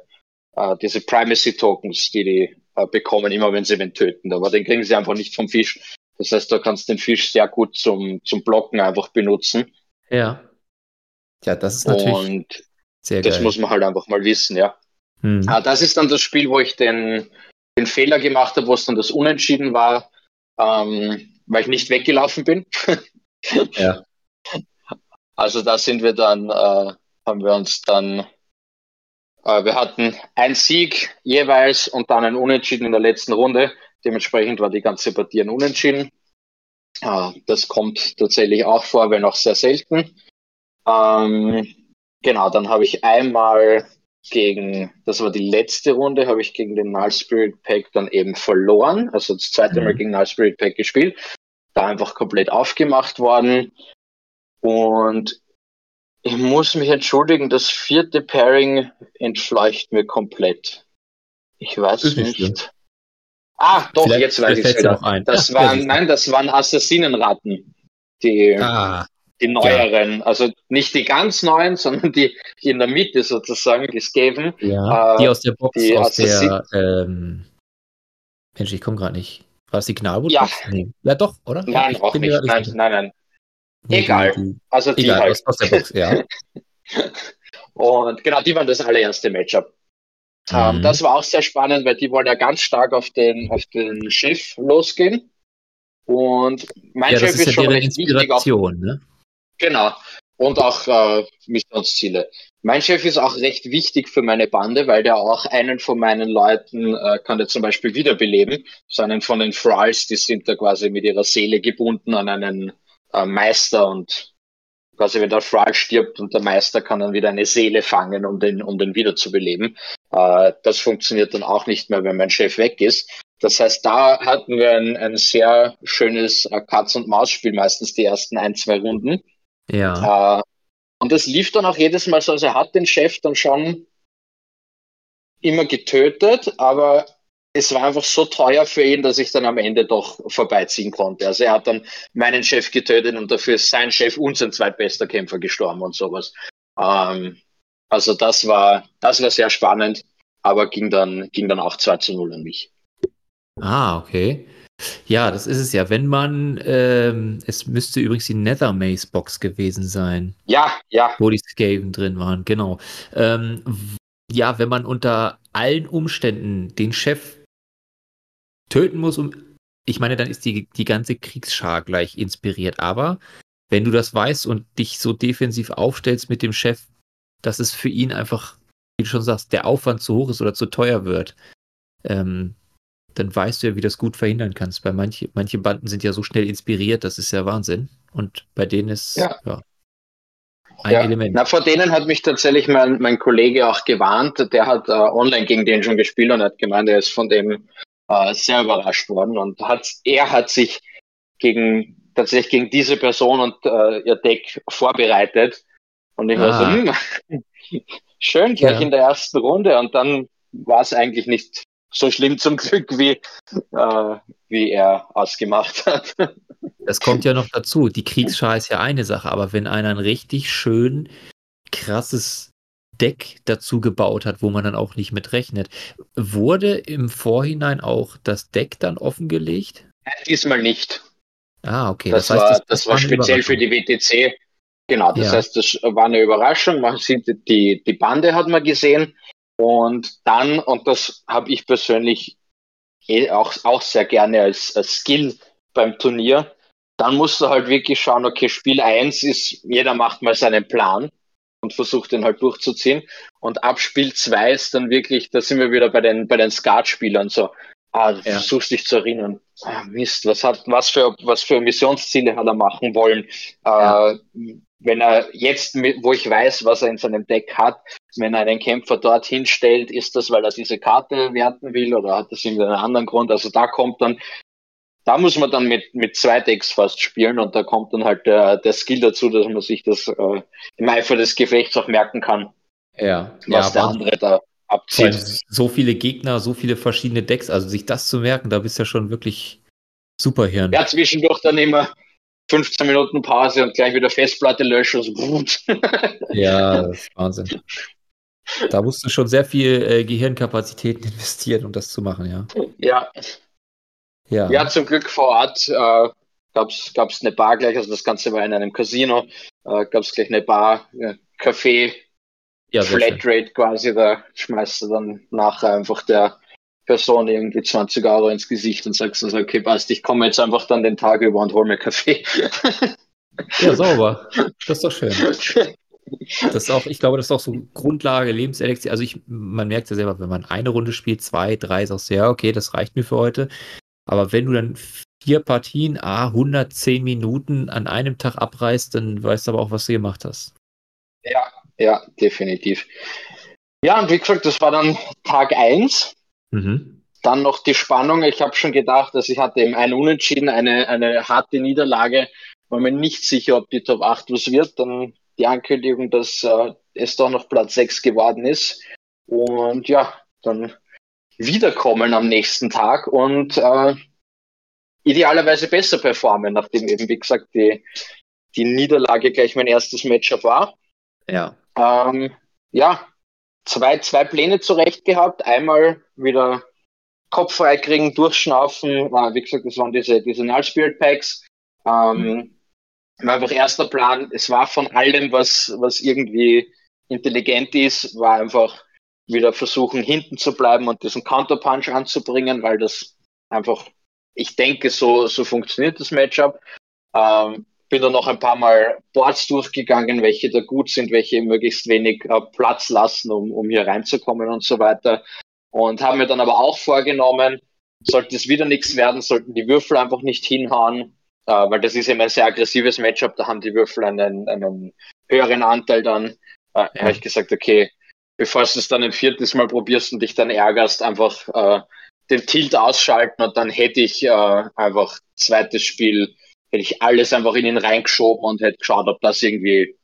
äh, diese Primacy Tokens, die die äh, bekommen, immer wenn sie wen töten. Aber den kriegen sie einfach nicht vom Fisch. Das heißt, du kannst den Fisch sehr gut zum, zum Blocken einfach benutzen. Ja. Ja, das ist natürlich Und sehr geil. Das muss man halt einfach mal wissen, ja. Hm. Ah, das ist dann das Spiel, wo ich den, den Fehler gemacht habe, wo es dann das Unentschieden war, ähm, weil ich nicht weggelaufen bin. ja. [laughs] Also da sind wir dann, äh, haben wir uns dann wir hatten ein Sieg jeweils und dann ein Unentschieden in der letzten Runde. Dementsprechend war die ganze Partie ein Unentschieden. Äh, das kommt tatsächlich auch vor, wenn auch sehr selten. Ähm, genau, dann habe ich einmal gegen, das war die letzte Runde, habe ich gegen den Null Spirit Pack dann eben verloren. Also das zweite Mal mhm. gegen Null Spirit Pack gespielt. Da einfach komplett aufgemacht worden. Und ich muss mich entschuldigen, das vierte Pairing entfleucht mir komplett. Ich weiß das nicht. Stimmt. Ah, doch, vielleicht, jetzt weiß ich es wieder. Das ja, [laughs] waren, nein, das waren Assassinenratten. Die, ah, die neueren. Ja. Also nicht die ganz neuen, sondern die, die in der Mitte sozusagen, die Skaven. Ja, äh, die aus der Box, aus Assassin der, ähm, Mensch, ich komme gerade nicht. War es die Gnarwood? Ja. Nee. Ja, doch, oder? Nein, ja, auch nicht. Nein, nein, nein. Egal. Also die Egal, halt. aus, der Box, ja. [laughs] Und genau, die waren das allererste Matchup. Ähm, mhm. Das war auch sehr spannend, weil die wollen ja ganz stark auf den, auf den Chef losgehen. Und mein ja, Chef ist, ist ja schon recht Inspiration, wichtig. Auch, ne? Genau. Und auch äh, Missionsziele. Mein Chef ist auch recht wichtig für meine Bande, weil der auch einen von meinen Leuten äh, kann der zum Beispiel wiederbeleben. So einen von den Thralls, die sind da quasi mit ihrer Seele gebunden an einen äh, Meister und quasi wenn der Thrall stirbt und der Meister kann dann wieder eine Seele fangen, um den, um den wiederzubeleben. Äh, das funktioniert dann auch nicht mehr, wenn mein Chef weg ist. Das heißt, da hatten wir ein, ein sehr schönes äh, Katz-und-Maus-Spiel, meistens die ersten ein, zwei Runden. Ja. Äh, und das lief dann auch jedes Mal so, also er hat den Chef dann schon immer getötet, aber es war einfach so teuer für ihn, dass ich dann am Ende doch vorbeiziehen konnte. Also er hat dann meinen Chef getötet und dafür ist sein Chef und sein zweitbester Kämpfer gestorben und sowas. Ähm, also das war, das war sehr spannend, aber ging dann, ging dann auch 2 zu 0 an mich. Ah, okay. Ja, das ist es ja. Wenn man, ähm, es müsste übrigens die Nether Maze Box gewesen sein. Ja, ja. Wo die Skaven drin waren, genau. Ähm, ja, wenn man unter allen Umständen den Chef töten muss, um, ich meine, dann ist die, die ganze Kriegsschar gleich inspiriert. Aber wenn du das weißt und dich so defensiv aufstellst mit dem Chef, dass es für ihn einfach, wie du schon sagst, der Aufwand zu hoch ist oder zu teuer wird, ähm, dann weißt du ja, wie das gut verhindern kannst. Weil manche, manche Banden sind ja so schnell inspiriert, das ist ja Wahnsinn. Und bei denen ist ja, ja ein ja. Element. Na, vor denen hat mich tatsächlich mein, mein Kollege auch gewarnt. Der hat äh, online gegen den schon gespielt und hat gemeint, er ist von dem äh, sehr überrascht worden. Und hat, er hat sich gegen tatsächlich gegen diese Person und äh, ihr Deck vorbereitet. Und ich ah. war so, ah. hm, [laughs] schön, gleich ja. in der ersten Runde. Und dann war es eigentlich nicht so schlimm zum Glück, wie, äh, wie er ausgemacht hat. [laughs] Das kommt ja noch dazu. Die Kriegsschar ist ja eine Sache, aber wenn einer ein richtig schön krasses Deck dazu gebaut hat, wo man dann auch nicht mit rechnet, wurde im Vorhinein auch das Deck dann offengelegt? Diesmal nicht. Ah, okay. Das, das heißt, war, das, war speziell für die WTC. Genau, das ja. heißt, das war eine Überraschung. Man sieht, die, die Bande hat man gesehen. Und dann, und das habe ich persönlich eh auch, auch sehr gerne als, als Skill beim Turnier, dann musst du halt wirklich schauen, okay, Spiel eins ist, jeder macht mal seinen Plan und versucht den halt durchzuziehen. Und ab Spiel zwei ist dann wirklich, da sind wir wieder bei den, bei den Skatspielern so, ah, du ja. versuchst dich zu erinnern. Ah, Mist, was hat, was für, was für Missionsziele hat er machen wollen? Ja. Äh, wenn er jetzt, wo ich weiß, was er in seinem Deck hat, wenn er einen Kämpfer dort hinstellt, ist das, weil er diese Karte werten will oder hat das irgendeinen anderen Grund? Also da kommt dann, da muss man dann mit, mit zwei Decks fast spielen und da kommt dann halt der, der Skill dazu, dass man sich das äh, im Eifer des Gefechts auch merken kann. Ja, was ja, der andere da abzieht. So viele Gegner, so viele verschiedene Decks, also sich das zu merken, da bist du ja schon wirklich super Hirn. Ja, zwischendurch dann immer 15 Minuten Pause und gleich wieder Festplatte löschen. So. [laughs] ja, das ist Wahnsinn. Da musst du schon sehr viel äh, Gehirnkapazitäten [laughs] investieren, um das zu machen, ja. Ja. Ja, ja zum Glück vor Ort äh, gab es eine Bar gleich, also das Ganze war in einem Casino, äh, gab es gleich eine Bar, Café, ja, Flatrate quasi, da schmeißt du dann nachher einfach der Person irgendwie 20 Euro ins Gesicht und sagst dann so, okay, passt, ich komme jetzt einfach dann den Tag über und hol mir Kaffee. [laughs] Ja, sauber. Das ist doch schön. [laughs] Das ist auch, ich glaube, das ist auch so Grundlage, Lebenselixier. Also ich, man merkt ja selber, wenn man eine Runde spielt, zwei, drei, sagst du, ja, okay, das reicht mir für heute. Aber wenn du dann vier Partien, ah, 110 Minuten an einem Tag abreißt, dann weißt du aber auch, was du gemacht hast. Ja, ja, definitiv. Ja, und wie gesagt, das war dann Tag eins Mhm. Dann noch die Spannung. Ich habe schon gedacht, dass ich hatte eben ein Unentschieden, eine, eine harte Niederlage. War mir nicht sicher, ob die Top 8 was wird. Dann die Ankündigung, dass äh, es doch noch Platz 6 geworden ist. Und ja, dann wiederkommen am nächsten Tag und äh, idealerweise besser performen, nachdem eben, wie gesagt, die, die Niederlage gleich mein erstes Matchup war. Ja. Ähm, ja, zwei, zwei Pläne zurecht gehabt. Einmal wieder Kopf frei kriegen, durchschnaufen. Äh, wie gesagt, das waren diese, diese Null Spirit Packs. Ähm, mhm. War einfach erster Plan. Es war von allem, was, was irgendwie intelligent ist, war einfach wieder versuchen, hinten zu bleiben und diesen Counterpunch anzubringen, weil das einfach, ich denke, so, so funktioniert das Matchup. Ähm, bin dann noch ein paar Mal Boards durchgegangen, welche da gut sind, welche möglichst wenig äh, Platz lassen, um, um hier reinzukommen und so weiter. Und habe mir dann aber auch vorgenommen, sollte es wieder nichts werden, sollten die Würfel einfach nicht hinhauen, äh, weil das ist eben ein sehr aggressives Matchup, da haben die Würfel einen, einen höheren Anteil dann. Äh, habe ich gesagt, okay, bevor du es dann ein viertes Mal probierst und dich dann ärgerst, einfach äh, den Tilt ausschalten und dann hätte ich äh, einfach zweites Spiel hätte ich alles einfach in ihn reingeschoben und hätte geschaut, ob das irgendwie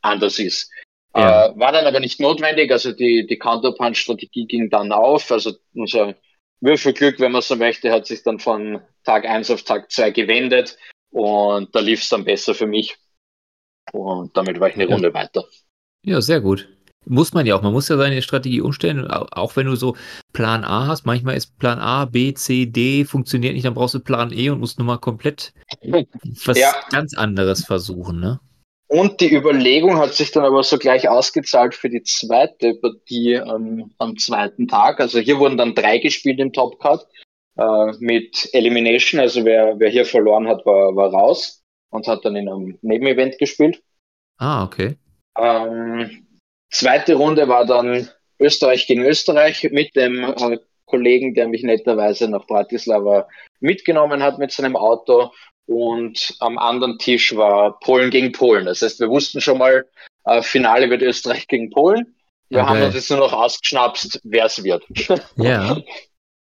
anders ist. Ja. Äh, war dann aber nicht notwendig, also die, die Counterpunch-Strategie ging dann auf, also unser Würfelglück, wenn man so möchte, hat sich dann von Tag eins auf Tag zwei gewendet und da lief es dann besser für mich und damit war ich eine ja. Runde weiter. Ja, sehr gut. Muss man ja auch. Man muss ja seine Strategie umstellen. Auch wenn du so Plan A hast, manchmal ist Plan A, B, C, D funktioniert nicht, dann brauchst du Plan E und musst nur mal komplett [laughs] was ja. ganz anderes versuchen, ne? Und die Überlegung hat sich dann aber so gleich ausgezahlt für die zweite Partie ähm, am zweiten Tag. Also hier wurden dann drei gespielt im Topcard äh, mit Elimination. Also wer, wer hier verloren hat, war, war raus und hat dann in einem Nebenevent gespielt. Ah, okay. Ähm, zweite Runde war dann Österreich gegen Österreich mit dem äh, Kollegen, der mich netterweise nach Bratislava mitgenommen hat mit seinem Auto. Und am anderen Tisch war Polen gegen Polen. Das heißt, wir wussten schon mal, äh, Finale wird Österreich gegen Polen. Wir okay. haben uns jetzt nur noch ausgeschnapst, wer es wird. [laughs] Ja.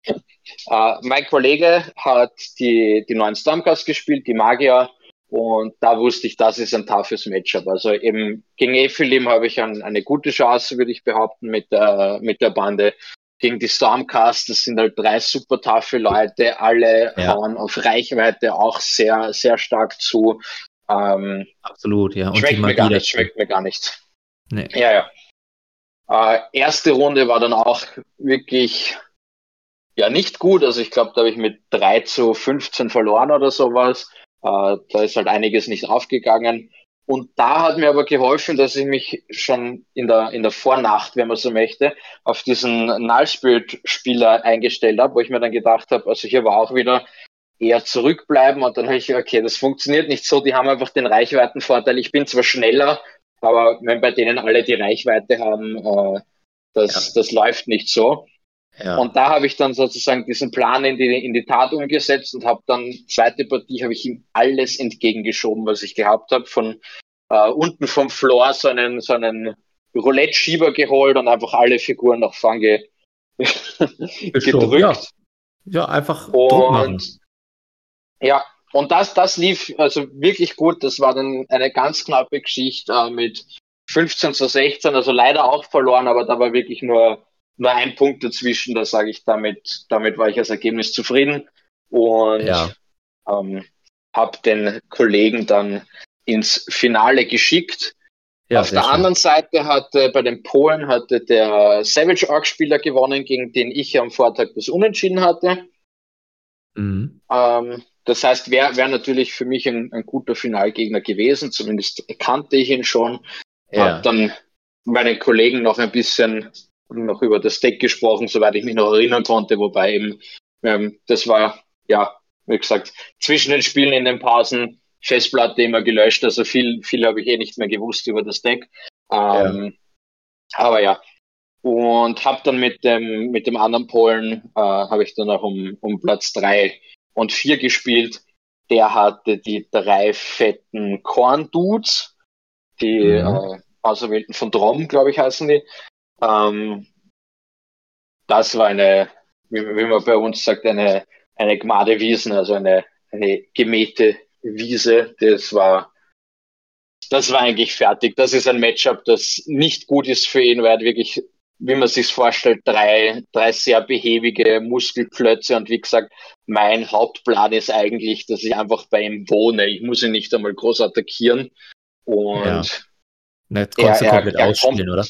äh, mein Kollege hat die, die neuen Stormcast gespielt, die Magier. Und da wusste ich, das ist ein toughes Matchup. Also eben gegen Ephilim habe ich ein, eine gute Chance, würde ich behaupten, mit der, mit der Bande. Gegen die Stormcast, das sind halt drei super taffe Leute, alle ja. hauen auf Reichweite auch sehr, sehr stark zu. Ähm, Absolut, ja. Und schmeckt mir gar nicht, schmeckt mir gar nicht. Nee. Ja, ja. Äh, erste Runde war dann auch wirklich ja nicht gut. Also ich glaube, da habe ich mit 3 zu 15 verloren oder sowas. Äh, da ist halt einiges nicht aufgegangen. Und da hat mir aber geholfen, dass ich mich schon in der, in der Vornacht, wenn man so möchte, auf diesen Null Spirit Spieler eingestellt habe, wo ich mir dann gedacht habe, also hier war auch wieder eher zurückbleiben und dann habe ich, okay, das funktioniert nicht so, die haben einfach den Reichweitenvorteil. Ich bin zwar schneller, aber wenn bei denen alle die Reichweite haben, äh, das, ja. das läuft nicht so. Ja. Und da habe ich dann sozusagen diesen Plan in die, in die Tat umgesetzt und habe dann zweite Partie habe ich ihm alles entgegengeschoben, was ich gehabt habe. Von äh, unten vom Floor so einen, so einen Roulette-Schieber geholt und einfach alle Figuren nach vorne [laughs] gedrückt. Ja. ja, einfach und. Ja, und das, das lief also wirklich gut. Das war dann eine ganz knappe Geschichte äh, mit 15 zu 16, also leider auch verloren, aber da war wirklich nur nur ein Punkt dazwischen, da sage ich damit, damit war ich als Ergebnis zufrieden und ja. ähm, habe den Kollegen dann ins Finale geschickt. Ja, Auf der schön. anderen Seite hatte bei den Polen hatte der Savage Arc Spieler gewonnen, gegen den ich am Vortag das Unentschieden hatte. Mhm. Ähm, das heißt, wäre wär natürlich für mich ein, ein guter Finalgegner gewesen, zumindest kannte ich ihn schon. Ja. Hab dann meinen Kollegen noch ein bisschen noch über das Deck gesprochen, soweit ich mich noch erinnern konnte, wobei eben, ähm, das war, ja, wie gesagt, zwischen den Spielen in den Pausen Festplatte immer gelöscht, also viel, viel habe ich eh nicht mehr gewusst über das Deck. Ähm, ja. Aber ja, und habe dann mit dem, mit dem anderen Polen, äh, habe ich dann auch um, um Platz drei und vier gespielt. Der hatte die drei fetten Corn Dudes, die mhm. äh, Auserwählten von Drom, glaube ich, heißen die. Ähm, das war eine, wie, wie, man bei uns sagt, eine, eine Gmade Wiesen, also eine, eine gemähte Wiese. Das war, das war eigentlich fertig. Das ist ein Matchup, das nicht gut ist für ihn, weil er wirklich, wie man sich vorstellt, drei, drei sehr behäbige Muskelklötze und wie gesagt, mein Hauptplan ist eigentlich, dass ich einfach bei ihm wohne. Ich muss ihn nicht einmal groß attackieren und ja. Nicht er, komplett er, er ausspielen, kommt, oder?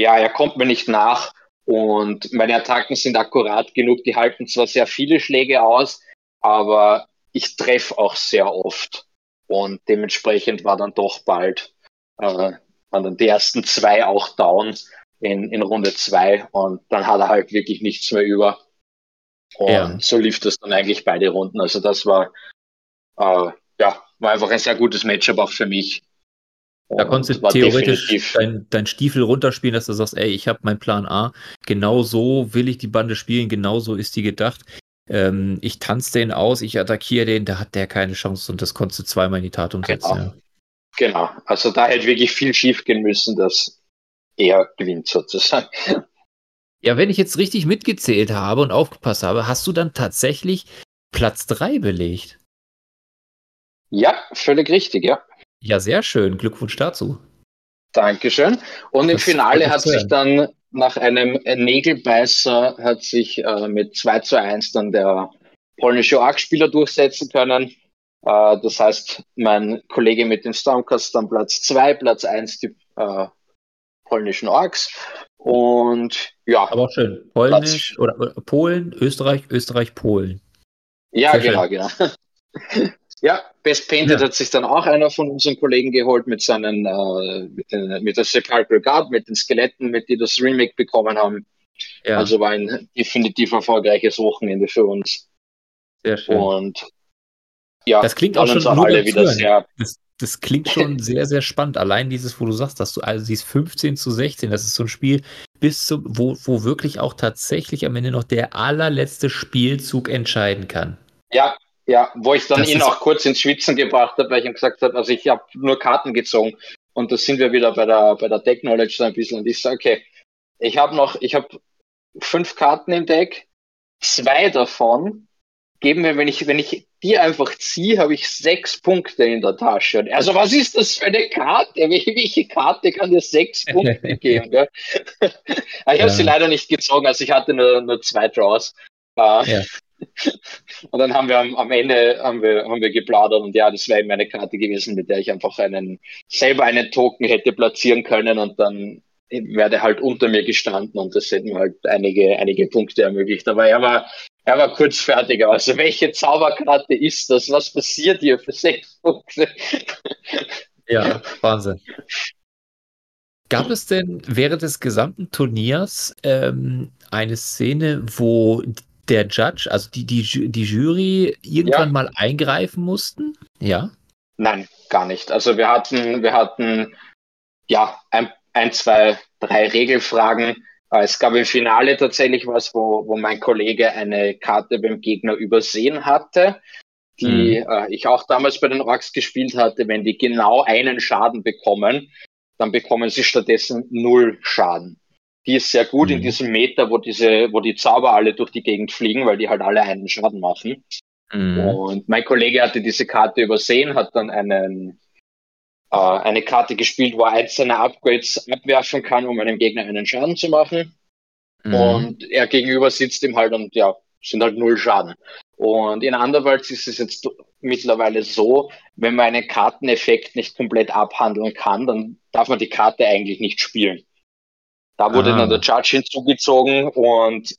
Ja, er kommt mir nicht nach und meine Attacken sind akkurat genug. Die halten zwar sehr viele Schläge aus, aber ich treffe auch sehr oft. Und dementsprechend war dann doch bald äh, waren dann die ersten zwei auch down in, in Runde zwei und dann hat er halt wirklich nichts mehr über. Und ja. so lief das dann eigentlich beide Runden. Also das war äh, ja war einfach ein sehr gutes Matchup auch für mich. Da konntest du theoretisch dein, dein, Stiefel runterspielen, dass du sagst, ey, ich habe meinen Plan A, genau so will ich die Bande spielen, genau so ist die gedacht. Ähm, ich tanze den aus, ich attackiere den, da hat der keine Chance und das konntest du zweimal in die Tat umsetzen. Genau, ja. genau. also da hätte wirklich viel schief gehen müssen, dass er gewinnt sozusagen. Ja, wenn ich jetzt richtig mitgezählt habe und aufgepasst habe, hast du dann tatsächlich Platz 3 belegt. Ja, völlig richtig, ja. Ja, sehr schön. Glückwunsch dazu. Dankeschön. Und im Finale hat sich dann nach einem Nägelbeißer hat sich äh, mit 2 zu 1 dann der polnische Org-Spieler durchsetzen können. Äh, das heißt, mein Kollege mit dem Stormcast dann Platz 2, Platz 1 die äh, polnischen Orks. Und ja. Aber schön. Polnisch oder, oder, Polen, Österreich, Österreich, Polen. Ja, Sehr genau, schön. genau. [laughs] ja, Best Painted ja. hat sich dann auch einer von unseren Kollegen geholt mit seinen, äh, mit, den, mit der Sepulchral Guard, mit den Skeletten, mit die das Remake bekommen haben. Ja. Also war ein definitiv erfolgreiches Wochenende für uns. Sehr schön. Und ja, das klingt auch schon alle wieder sehr. Das, das klingt schon [laughs] sehr, sehr spannend. Allein dieses, wo du sagst, dass du also siehst 15 zu 16, das ist so ein Spiel, bis zum, wo, wo wirklich auch tatsächlich am Ende noch der allerletzte Spielzug entscheiden kann. Ja, ja, wo ich dann das ihn auch kurz ins Schwitzen gebracht habe, weil ich ihm gesagt habe, also ich habe nur Karten gezogen und da sind wir wieder bei der bei der Deck Knowledge so ein bisschen und ich sage, okay, ich habe noch, ich habe fünf Karten im Deck, zwei davon geben mir, wenn ich, wenn ich die einfach ziehe, habe ich sechs Punkte in der Tasche. Also was ist das für eine Karte? Welche Karte kann dir sechs Punkte [laughs] geben? Gell? [laughs] ich habe ja. sie leider nicht gezogen, also ich hatte nur, nur zwei Draws. Äh, ja. Und dann haben wir am, am, Ende haben wir, haben wir geplaudert und ja, das wäre eben eine Karte gewesen, mit der ich einfach einen selber einen Token hätte platzieren können und dann werde halt unter mir gestanden und das hätten halt einige, einige Punkte ermöglicht. Aber er war, er war kurz fertig. Also welche Zauberkarte ist das? Was passiert hier für sechs Punkte? Ja, Wahnsinn. Gab es denn während des gesamten Turniers ähm, eine Szene, wo der Judge, also die, die, die Jury, irgendwann ja. mal eingreifen mussten? Ja? Nein, gar nicht. Also wir hatten, wir hatten ja ein ein, zwei, drei Regelfragen. Äh, es gab im Finale tatsächlich was, wo, wo mein Kollege eine Karte beim Gegner übersehen hatte, die mhm. äh, ich auch damals bei den Orks gespielt hatte. Wenn die genau einen Schaden bekommen, dann bekommen sie stattdessen null Schaden. Die ist sehr gut mhm. in diesem Meter, wo diese, wo die Zauber alle durch die Gegend fliegen, weil die halt alle einen Schaden machen. Mhm. Und mein Kollege hatte diese Karte übersehen, hat dann einen äh, eine Karte gespielt, wo er einzelne Upgrades abwerfen kann, um einem Gegner einen Schaden zu machen. Mhm. Und er gegenüber sitzt ihm halt und ja, sind halt null Schaden. Und in Underworlds ist es jetzt mittlerweile so, wenn man einen Karteneffekt nicht komplett abhandeln kann, dann darf man die Karte eigentlich nicht spielen. Da wurde ah. dann der Judge hinzugezogen und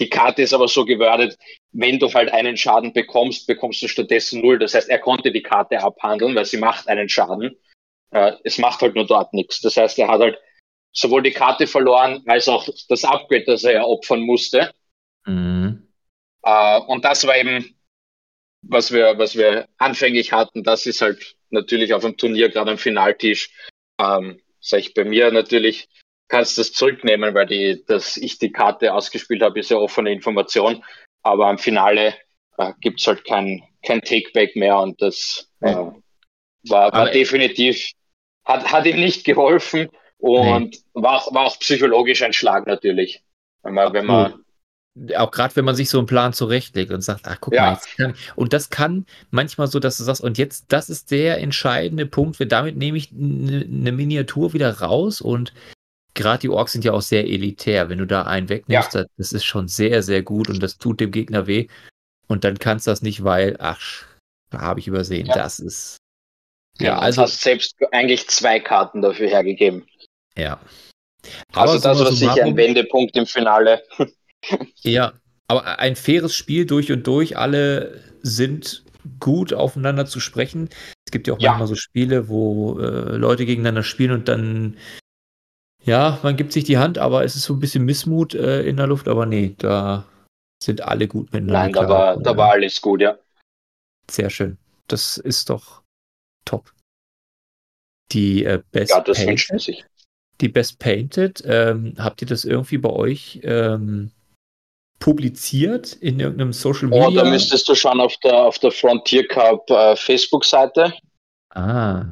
die Karte ist aber so gewordet, wenn du halt einen Schaden bekommst, bekommst du stattdessen null. Das heißt, er konnte die Karte abhandeln, weil sie macht einen Schaden. Äh, es macht halt nur dort nichts. Das heißt, er hat halt sowohl die Karte verloren, als auch das Upgrade, das er ja opfern musste. Mhm. Äh, und das war eben, was wir, was wir anfänglich hatten. Das ist halt natürlich auf dem Turnier, gerade am Finaltisch, ähm, sag ich bei mir natürlich, kannst du das zurücknehmen, weil die, dass ich die Karte ausgespielt habe, ist ja offene Information. Aber am Finale äh, gibt's halt kein, kein Takeback mehr und das äh, war, war definitiv hat, hat ihm nicht geholfen und nee. war, war auch psychologisch ein Schlag natürlich. Wenn man, wenn man auch gerade wenn man sich so einen Plan zurechtlegt und sagt, ach guck ja. mal, jetzt kann, und das kann manchmal so, dass du sagst, und jetzt, das ist der entscheidende Punkt, damit nehme ich eine ne Miniatur wieder raus und gerade die Orks sind ja auch sehr elitär. Wenn du da einen wegnimmst, ja. das ist schon sehr, sehr gut und das tut dem Gegner weh. Und dann kannst du das nicht, weil, ach, habe ich übersehen. Ja. Das ist ja, also hast selbst eigentlich zwei Karten dafür hergegeben. Ja. Aber also das war sicher ein Wendepunkt im Finale. [laughs] ja, aber ein faires Spiel durch und durch. Alle sind gut aufeinander zu sprechen. Es gibt ja auch ja. manchmal so Spiele, wo äh, Leute gegeneinander spielen und dann, ja, man gibt sich die Hand, aber es ist so ein bisschen Missmut äh, in der Luft. Aber nee, da sind alle gut miteinander. Nein, da war, da war alles gut, ja. Sehr schön. Das ist doch top. Die äh, Best ja, das Painted, sich. Die Best Painted, ähm, habt ihr das irgendwie bei euch ähm, publiziert in irgendeinem Social Media? Oh, da müsstest du schon auf der, auf der Frontier Cup äh, Facebook-Seite. Ah.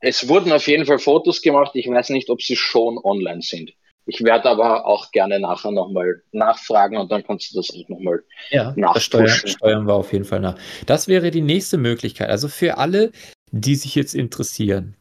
Es wurden auf jeden Fall Fotos gemacht. Ich weiß nicht, ob sie schon online sind. Ich werde aber auch gerne nachher nochmal nachfragen und dann kannst du das auch nochmal ja, das steuern, steuern wir auf jeden Fall nach. Das wäre die nächste Möglichkeit. Also für alle, die sich jetzt interessieren,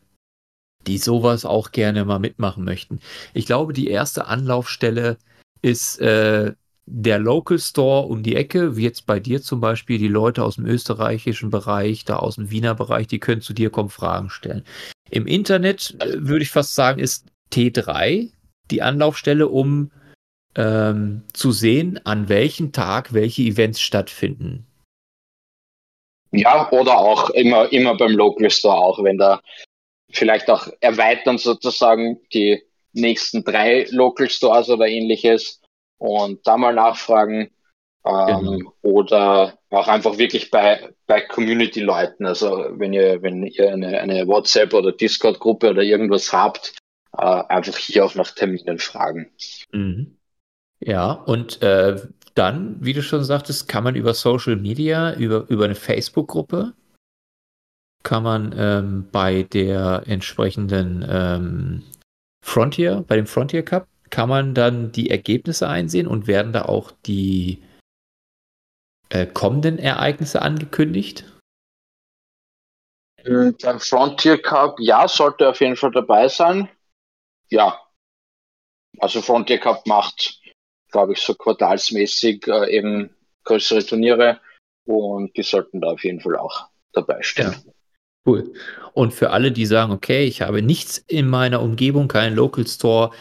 die sowas auch gerne mal mitmachen möchten. Ich glaube, die erste Anlaufstelle ist äh, der Local Store um die Ecke, wie jetzt bei dir zum Beispiel, die Leute aus dem österreichischen Bereich, da aus dem Wiener Bereich, die können zu dir kommen, Fragen stellen. Im Internet äh, würde ich fast sagen, ist T3 die Anlaufstelle, um ähm, zu sehen, an welchem Tag welche Events stattfinden. Ja, oder auch immer, immer beim Local Store auch, wenn da vielleicht auch erweitern sozusagen die nächsten drei Local Stores oder ähnliches und da mal nachfragen. Ähm, genau. Oder auch einfach wirklich bei, bei Community-Leuten. Also wenn ihr, wenn ihr eine, eine WhatsApp oder Discord-Gruppe oder irgendwas habt, äh, einfach hier auch nach Terminen fragen. Mhm. Ja, und äh, dann, wie du schon sagtest, kann man über Social Media, über, über eine Facebook-Gruppe, kann man ähm, bei der entsprechenden ähm, Frontier, bei dem Frontier Cup, kann man dann die Ergebnisse einsehen und werden da auch die äh, kommenden Ereignisse angekündigt? Beim Frontier Cup, ja, sollte auf jeden Fall dabei sein. Ja. Also Frontier Cup macht glaube ich, so quartalsmäßig äh, eben größere Turniere und die sollten da auf jeden Fall auch dabei stehen. Ja. Cool. Und für alle, die sagen, okay, ich habe nichts in meiner Umgebung, keinen Local Store,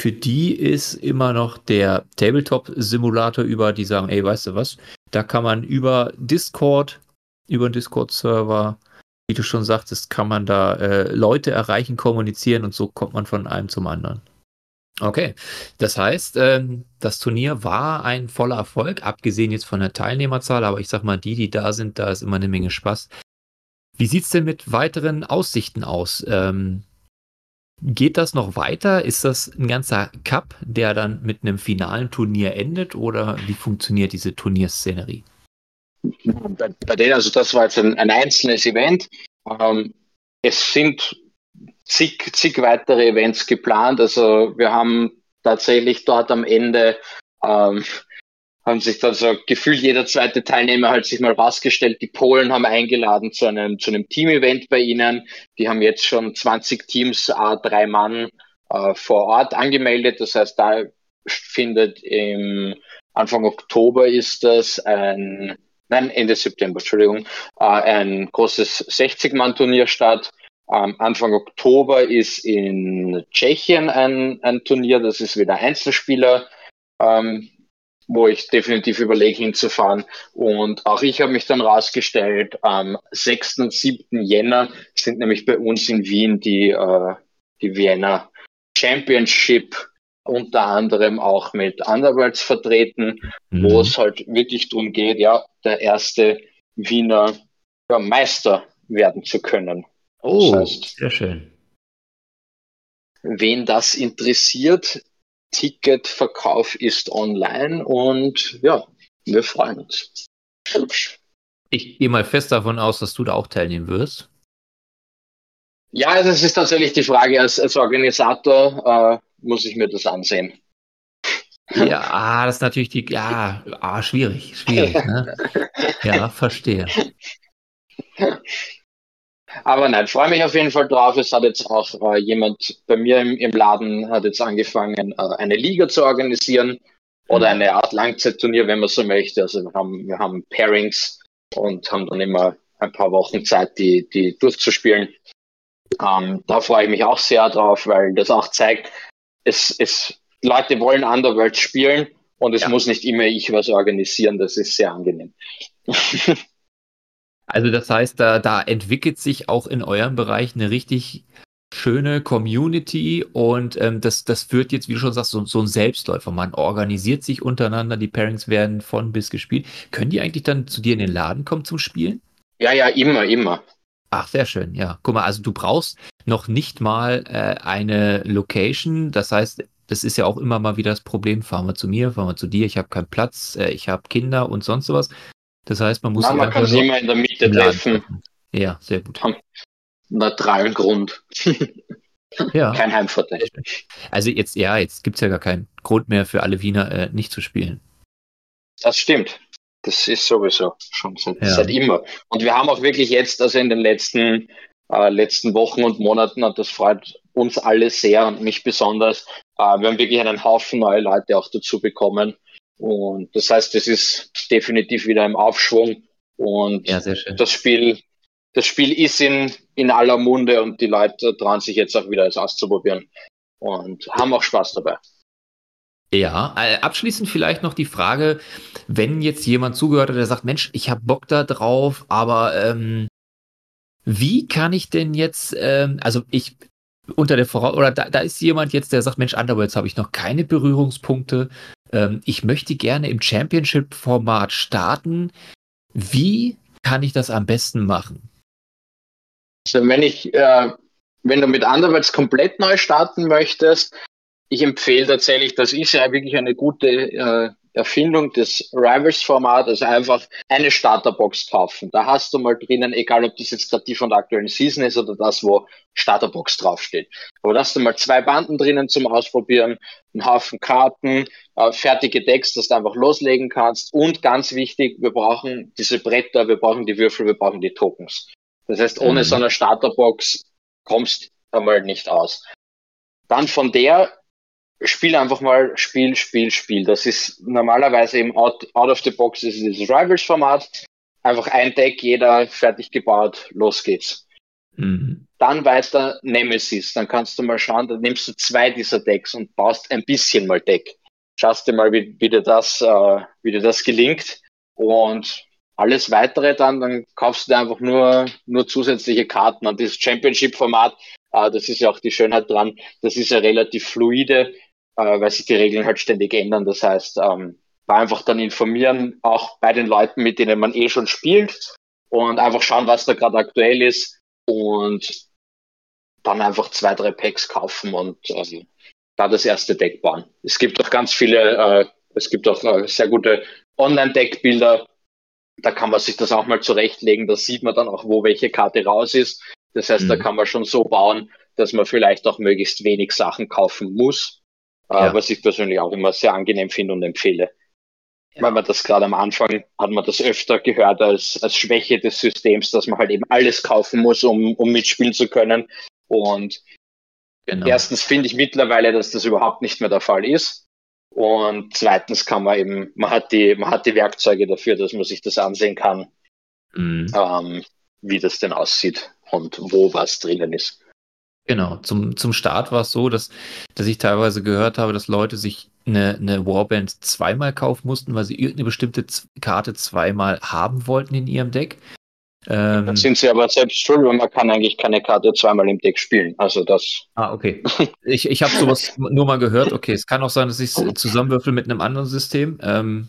für die ist immer noch der Tabletop-Simulator über, die sagen, ey, weißt du was, da kann man über Discord, über den Discord-Server, wie du schon sagtest, kann man da äh, Leute erreichen, kommunizieren und so kommt man von einem zum anderen. Okay, das heißt, ähm, das Turnier war ein voller Erfolg, abgesehen jetzt von der Teilnehmerzahl, aber ich sag mal, die, die da sind, da ist immer eine Menge Spaß. Wie sieht es denn mit weiteren Aussichten aus? Ähm, geht das noch weiter? Ist das ein ganzer Cup, der dann mit einem finalen Turnier endet oder wie funktioniert diese Turnierszenerie? Bei, bei denen, also das war jetzt ein, ein einzelnes Event. Ähm, es sind zig, zig weitere Events geplant. Also wir haben tatsächlich dort am Ende ähm, haben sich dann so gefühlt jeder zweite Teilnehmer halt sich mal rausgestellt. Die Polen haben eingeladen zu einem, zu einem Team-Event bei ihnen. Die haben jetzt schon 20 Teams, äh, drei Mann äh, vor Ort angemeldet. Das heißt, da findet im Anfang Oktober ist das ein, nein, Ende September, Entschuldigung, äh, ein großes 60-Mann-Turnier statt. Ähm, Anfang Oktober ist in Tschechien ein, ein Turnier, das ist wieder Einzelspieler, ähm, wo ich definitiv überlege hinzufahren. Und auch ich habe mich dann rausgestellt, am 6. und 7. Jänner sind nämlich bei uns in Wien die, äh, die Vienna Championship unter anderem auch mit Underworlds vertreten, mhm. wo es halt wirklich darum geht, ja, der erste Wiener ja, Meister werden zu können. Oh, das heißt, sehr schön. Wen das interessiert, Ticketverkauf ist online und ja, wir freuen uns. Ich gehe mal fest davon aus, dass du da auch teilnehmen wirst. Ja, das ist tatsächlich die Frage. Als, als Organisator äh, muss ich mir das ansehen. Ja, ah, das ist natürlich die, ja, ah, schwierig, schwierig. Ne? [laughs] ja, verstehe. Aber nein, freue mich auf jeden Fall drauf. Es hat jetzt auch äh, jemand bei mir im, im, Laden hat jetzt angefangen, äh, eine Liga zu organisieren oder mhm. eine Art Langzeitturnier, wenn man so möchte. Also wir haben, wir haben Pairings und haben dann immer ein paar Wochen Zeit, die, die durchzuspielen. Ähm, da freue ich mich auch sehr drauf, weil das auch zeigt, es, es, Leute wollen Underworld spielen und es ja. muss nicht immer ich was organisieren. Das ist sehr angenehm. [laughs] Also das heißt, da, da entwickelt sich auch in eurem Bereich eine richtig schöne Community und ähm, das, das wird jetzt, wie du schon sagst, so, so ein Selbstläufer. Man organisiert sich untereinander, die Pairings werden von bis gespielt. Können die eigentlich dann zu dir in den Laden kommen zum Spielen? Ja, ja, immer, immer. Ach, sehr schön, ja. Guck mal, also du brauchst noch nicht mal äh, eine Location. Das heißt, das ist ja auch immer mal wieder das Problem. Fahren wir zu mir, fahren wir zu dir, ich habe keinen Platz, äh, ich habe Kinder und sonst sowas. Das heißt, man muss Na, man kann sich immer in der Mitte treffen. Ja, sehr gut. Neutralen Grund. [laughs] ja. Kein Heimvorteil. Also jetzt, ja, jetzt gibt es ja gar keinen Grund mehr für alle Wiener äh, nicht zu spielen. Das stimmt. Das ist sowieso schon seit, ja. seit, immer. Und wir haben auch wirklich jetzt, also in den letzten, äh, letzten Wochen und Monaten, und das freut uns alle sehr und mich besonders, äh, wir haben wirklich einen Haufen neue Leute auch dazu bekommen. Und das heißt, es ist definitiv wieder im Aufschwung. Und ja, das Spiel, das Spiel ist in, in aller Munde und die Leute trauen sich jetzt auch wieder es auszuprobieren. und haben auch Spaß dabei. Ja, äh, abschließend vielleicht noch die Frage, wenn jetzt jemand zugehört hat, der sagt, Mensch, ich habe Bock da drauf, aber ähm, wie kann ich denn jetzt, ähm, also ich unter der Voraus oder da, da ist jemand jetzt, der sagt, Mensch, Underworlds habe ich noch keine Berührungspunkte. Ähm, ich möchte gerne im Championship-Format starten. Wie kann ich das am besten machen? Also wenn ich, äh, wenn du mit Underworlds komplett neu starten möchtest, ich empfehle tatsächlich, das ist ja wirklich eine gute äh, Erfindung des Rivals-Format, also einfach eine Starterbox kaufen. Da hast du mal drinnen, egal ob das jetzt gerade die von der aktuellen Season ist oder das, wo Starterbox draufsteht. Aber da hast du mal zwei Banden drinnen zum Ausprobieren, einen Haufen Karten, äh, fertige Decks, dass du einfach loslegen kannst. Und ganz wichtig, wir brauchen diese Bretter, wir brauchen die Würfel, wir brauchen die Tokens. Das heißt, ohne mhm. so eine Starterbox kommst du einmal nicht aus. Dann von der spiel einfach mal Spiel, Spiel, Spiel. Das ist normalerweise im Out, out of the Box ist dieses Rivals-Format. Einfach ein Deck, jeder fertig gebaut, los geht's. Mhm. Dann weiter Nemesis. Dann kannst du mal schauen, dann nimmst du zwei dieser Decks und baust ein bisschen mal Deck. Schaust dir mal, wie, wie dir das, äh, wie dir das gelingt. Und alles weitere dann, dann kaufst du dir einfach nur, nur zusätzliche Karten. Und dieses Championship-Format, äh, das ist ja auch die Schönheit dran, das ist ja relativ fluide äh, weil sich die Regeln halt ständig ändern. Das heißt, ähm, einfach dann informieren, auch bei den Leuten, mit denen man eh schon spielt und einfach schauen, was da gerade aktuell ist und dann einfach zwei, drei Packs kaufen und äh, da das erste Deck bauen. Es gibt auch ganz viele, äh, es gibt auch äh, sehr gute Online-Deckbilder. Da kann man sich das auch mal zurechtlegen. Da sieht man dann auch, wo welche Karte raus ist. Das heißt, mhm. da kann man schon so bauen, dass man vielleicht auch möglichst wenig Sachen kaufen muss, ja. was ich persönlich auch immer sehr angenehm finde und empfehle. Ja. Weil man das gerade am Anfang hat man das öfter gehört als, als Schwäche des Systems, dass man halt eben alles kaufen muss, um, um mitspielen zu können. Und genau. erstens finde ich mittlerweile, dass das überhaupt nicht mehr der Fall ist. Und zweitens kann man eben, man hat die, man hat die Werkzeuge dafür, dass man sich das ansehen kann, mhm. ähm, wie das denn aussieht und wo was drinnen ist. Genau, zum, zum Start war es so, dass, dass ich teilweise gehört habe, dass Leute sich eine, eine Warband zweimal kaufen mussten, weil sie irgendeine bestimmte Karte zweimal haben wollten in ihrem Deck. Ähm, Dann sind sie aber selbst schuld, weil man kann eigentlich keine Karte zweimal im Deck spielen. Also das. Ah, okay. Ich, ich habe sowas [laughs] nur mal gehört. Okay, es kann auch sein, dass ich es zusammenwürfel mit einem anderen System. Ähm,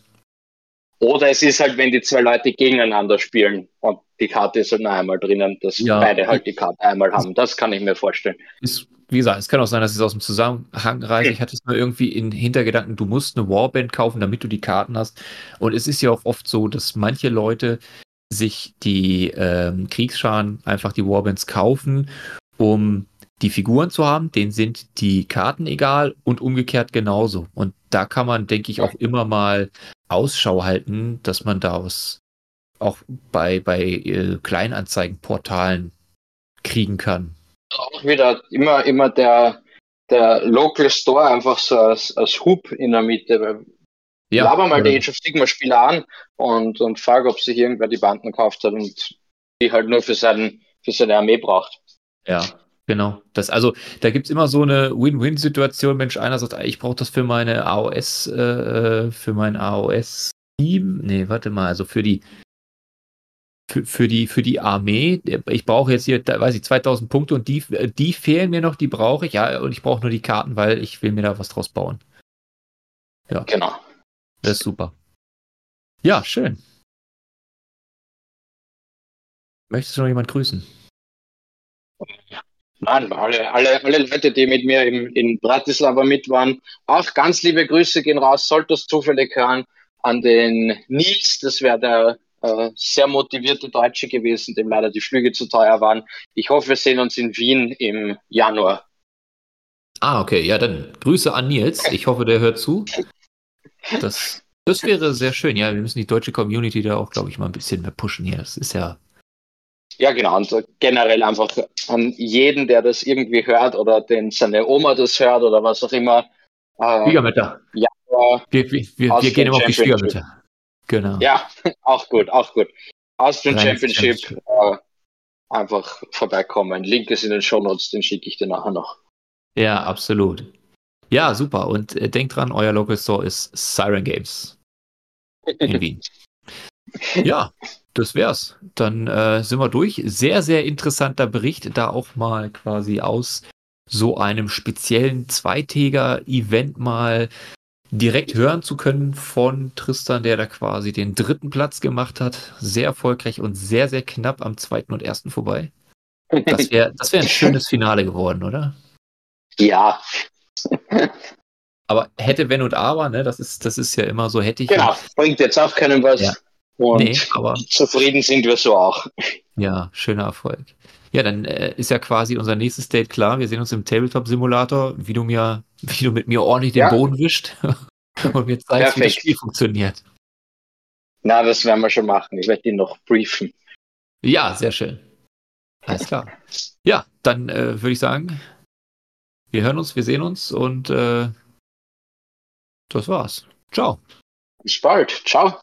oder es ist halt, wenn die zwei Leute gegeneinander spielen und die Karte ist halt noch einmal drinnen, dass ja. beide halt die Karte einmal haben. Das kann ich mir vorstellen. Ist, wie gesagt, es kann auch sein, dass es aus dem Zusammenhang reicht. Ich hatte es nur irgendwie in Hintergedanken, du musst eine Warband kaufen, damit du die Karten hast. Und es ist ja auch oft so, dass manche Leute sich die ähm, Kriegsscharen einfach die Warbands kaufen, um die Figuren zu haben, denen sind die Karten egal und umgekehrt genauso. Und da kann man, denke ich, auch immer mal Ausschau halten, dass man daraus auch bei, bei äh, Kleinanzeigenportalen kriegen kann. Auch wieder immer, immer der, der Local Store einfach so als, als Hub in der Mitte. Weil ja, laber mal die Age of Sigma Spieler an und, und frage, ob sich irgendwer die Banden gekauft hat und die halt nur für, seinen, für seine Armee braucht. Ja, Genau. Das, also, da gibt es immer so eine Win-Win-Situation. Mensch, einer sagt, ich brauche das für meine AOS, äh, für mein AOS-Team. Nee, warte mal, also für die, für, für, die, für die Armee. Ich brauche jetzt hier, da, weiß ich, 2000 Punkte und die, die fehlen mir noch, die brauche ich. Ja, und ich brauche nur die Karten, weil ich will mir da was draus bauen. Ja. Genau. Das ist super. Ja, schön. Möchtest du noch jemand grüßen? Ja. Nein, alle, alle, alle Leute, die mit mir im, in Bratislava mit waren, auch ganz liebe Grüße gehen raus, sollte es zufällig hören, an den Nils, das wäre der äh, sehr motivierte Deutsche gewesen, dem leider die Flüge zu teuer waren. Ich hoffe, wir sehen uns in Wien im Januar. Ah, okay, ja, dann Grüße an Nils. Ich hoffe, der hört zu. Das, das wäre sehr schön. Ja, wir müssen die deutsche Community da auch, glaube ich, mal ein bisschen mehr pushen hier. Das ist ja ja, genau. Und generell einfach an jeden, der das irgendwie hört oder den seine Oma das hört oder was auch immer. Äh, Schwiegermütter. Ja, wir, wir, wir, wir gehen immer auf die Schwiegermütter. Genau. Ja, [laughs] auch gut, auch gut. Austrian Championship, äh, einfach vorbeikommen. Link ist in den Show Notes, den schicke ich dir nachher noch. Ja, absolut. Ja, super. Und äh, denkt dran, euer Local Store ist Siren Games in [laughs] Wien. Ja, das wär's. Dann äh, sind wir durch. Sehr, sehr interessanter Bericht, da auch mal quasi aus so einem speziellen Zweitäger-Event mal direkt hören zu können von Tristan, der da quasi den dritten Platz gemacht hat. Sehr erfolgreich und sehr, sehr knapp am zweiten und ersten vorbei. Das wäre das wär ein [laughs] schönes Finale geworden, oder? Ja. Aber hätte, wenn und aber, ne, das ist, das ist ja immer so, hätte ich. Genau, bringt jetzt auch keinem was. Ja. Und Nee, aber zufrieden sind wir so auch. ja, schöner Erfolg. Ja, dann äh, ist ja quasi unser nächstes Date klar. Wir sehen uns im Tabletop-Simulator, wie du mir, [laughs] wie du mit mir ordentlich den Ja. Boden wischt [laughs] und mir zeigst, wie das Perfekt. Spiel funktioniert. Na, das werden wir schon machen. Ich werde ihn noch briefen. Ja, sehr schön. Alles klar. Ja, dann äh, würde ich sagen, wir hören uns, wir sehen uns und äh, das war's. Ciao. Bis bald. Ciao.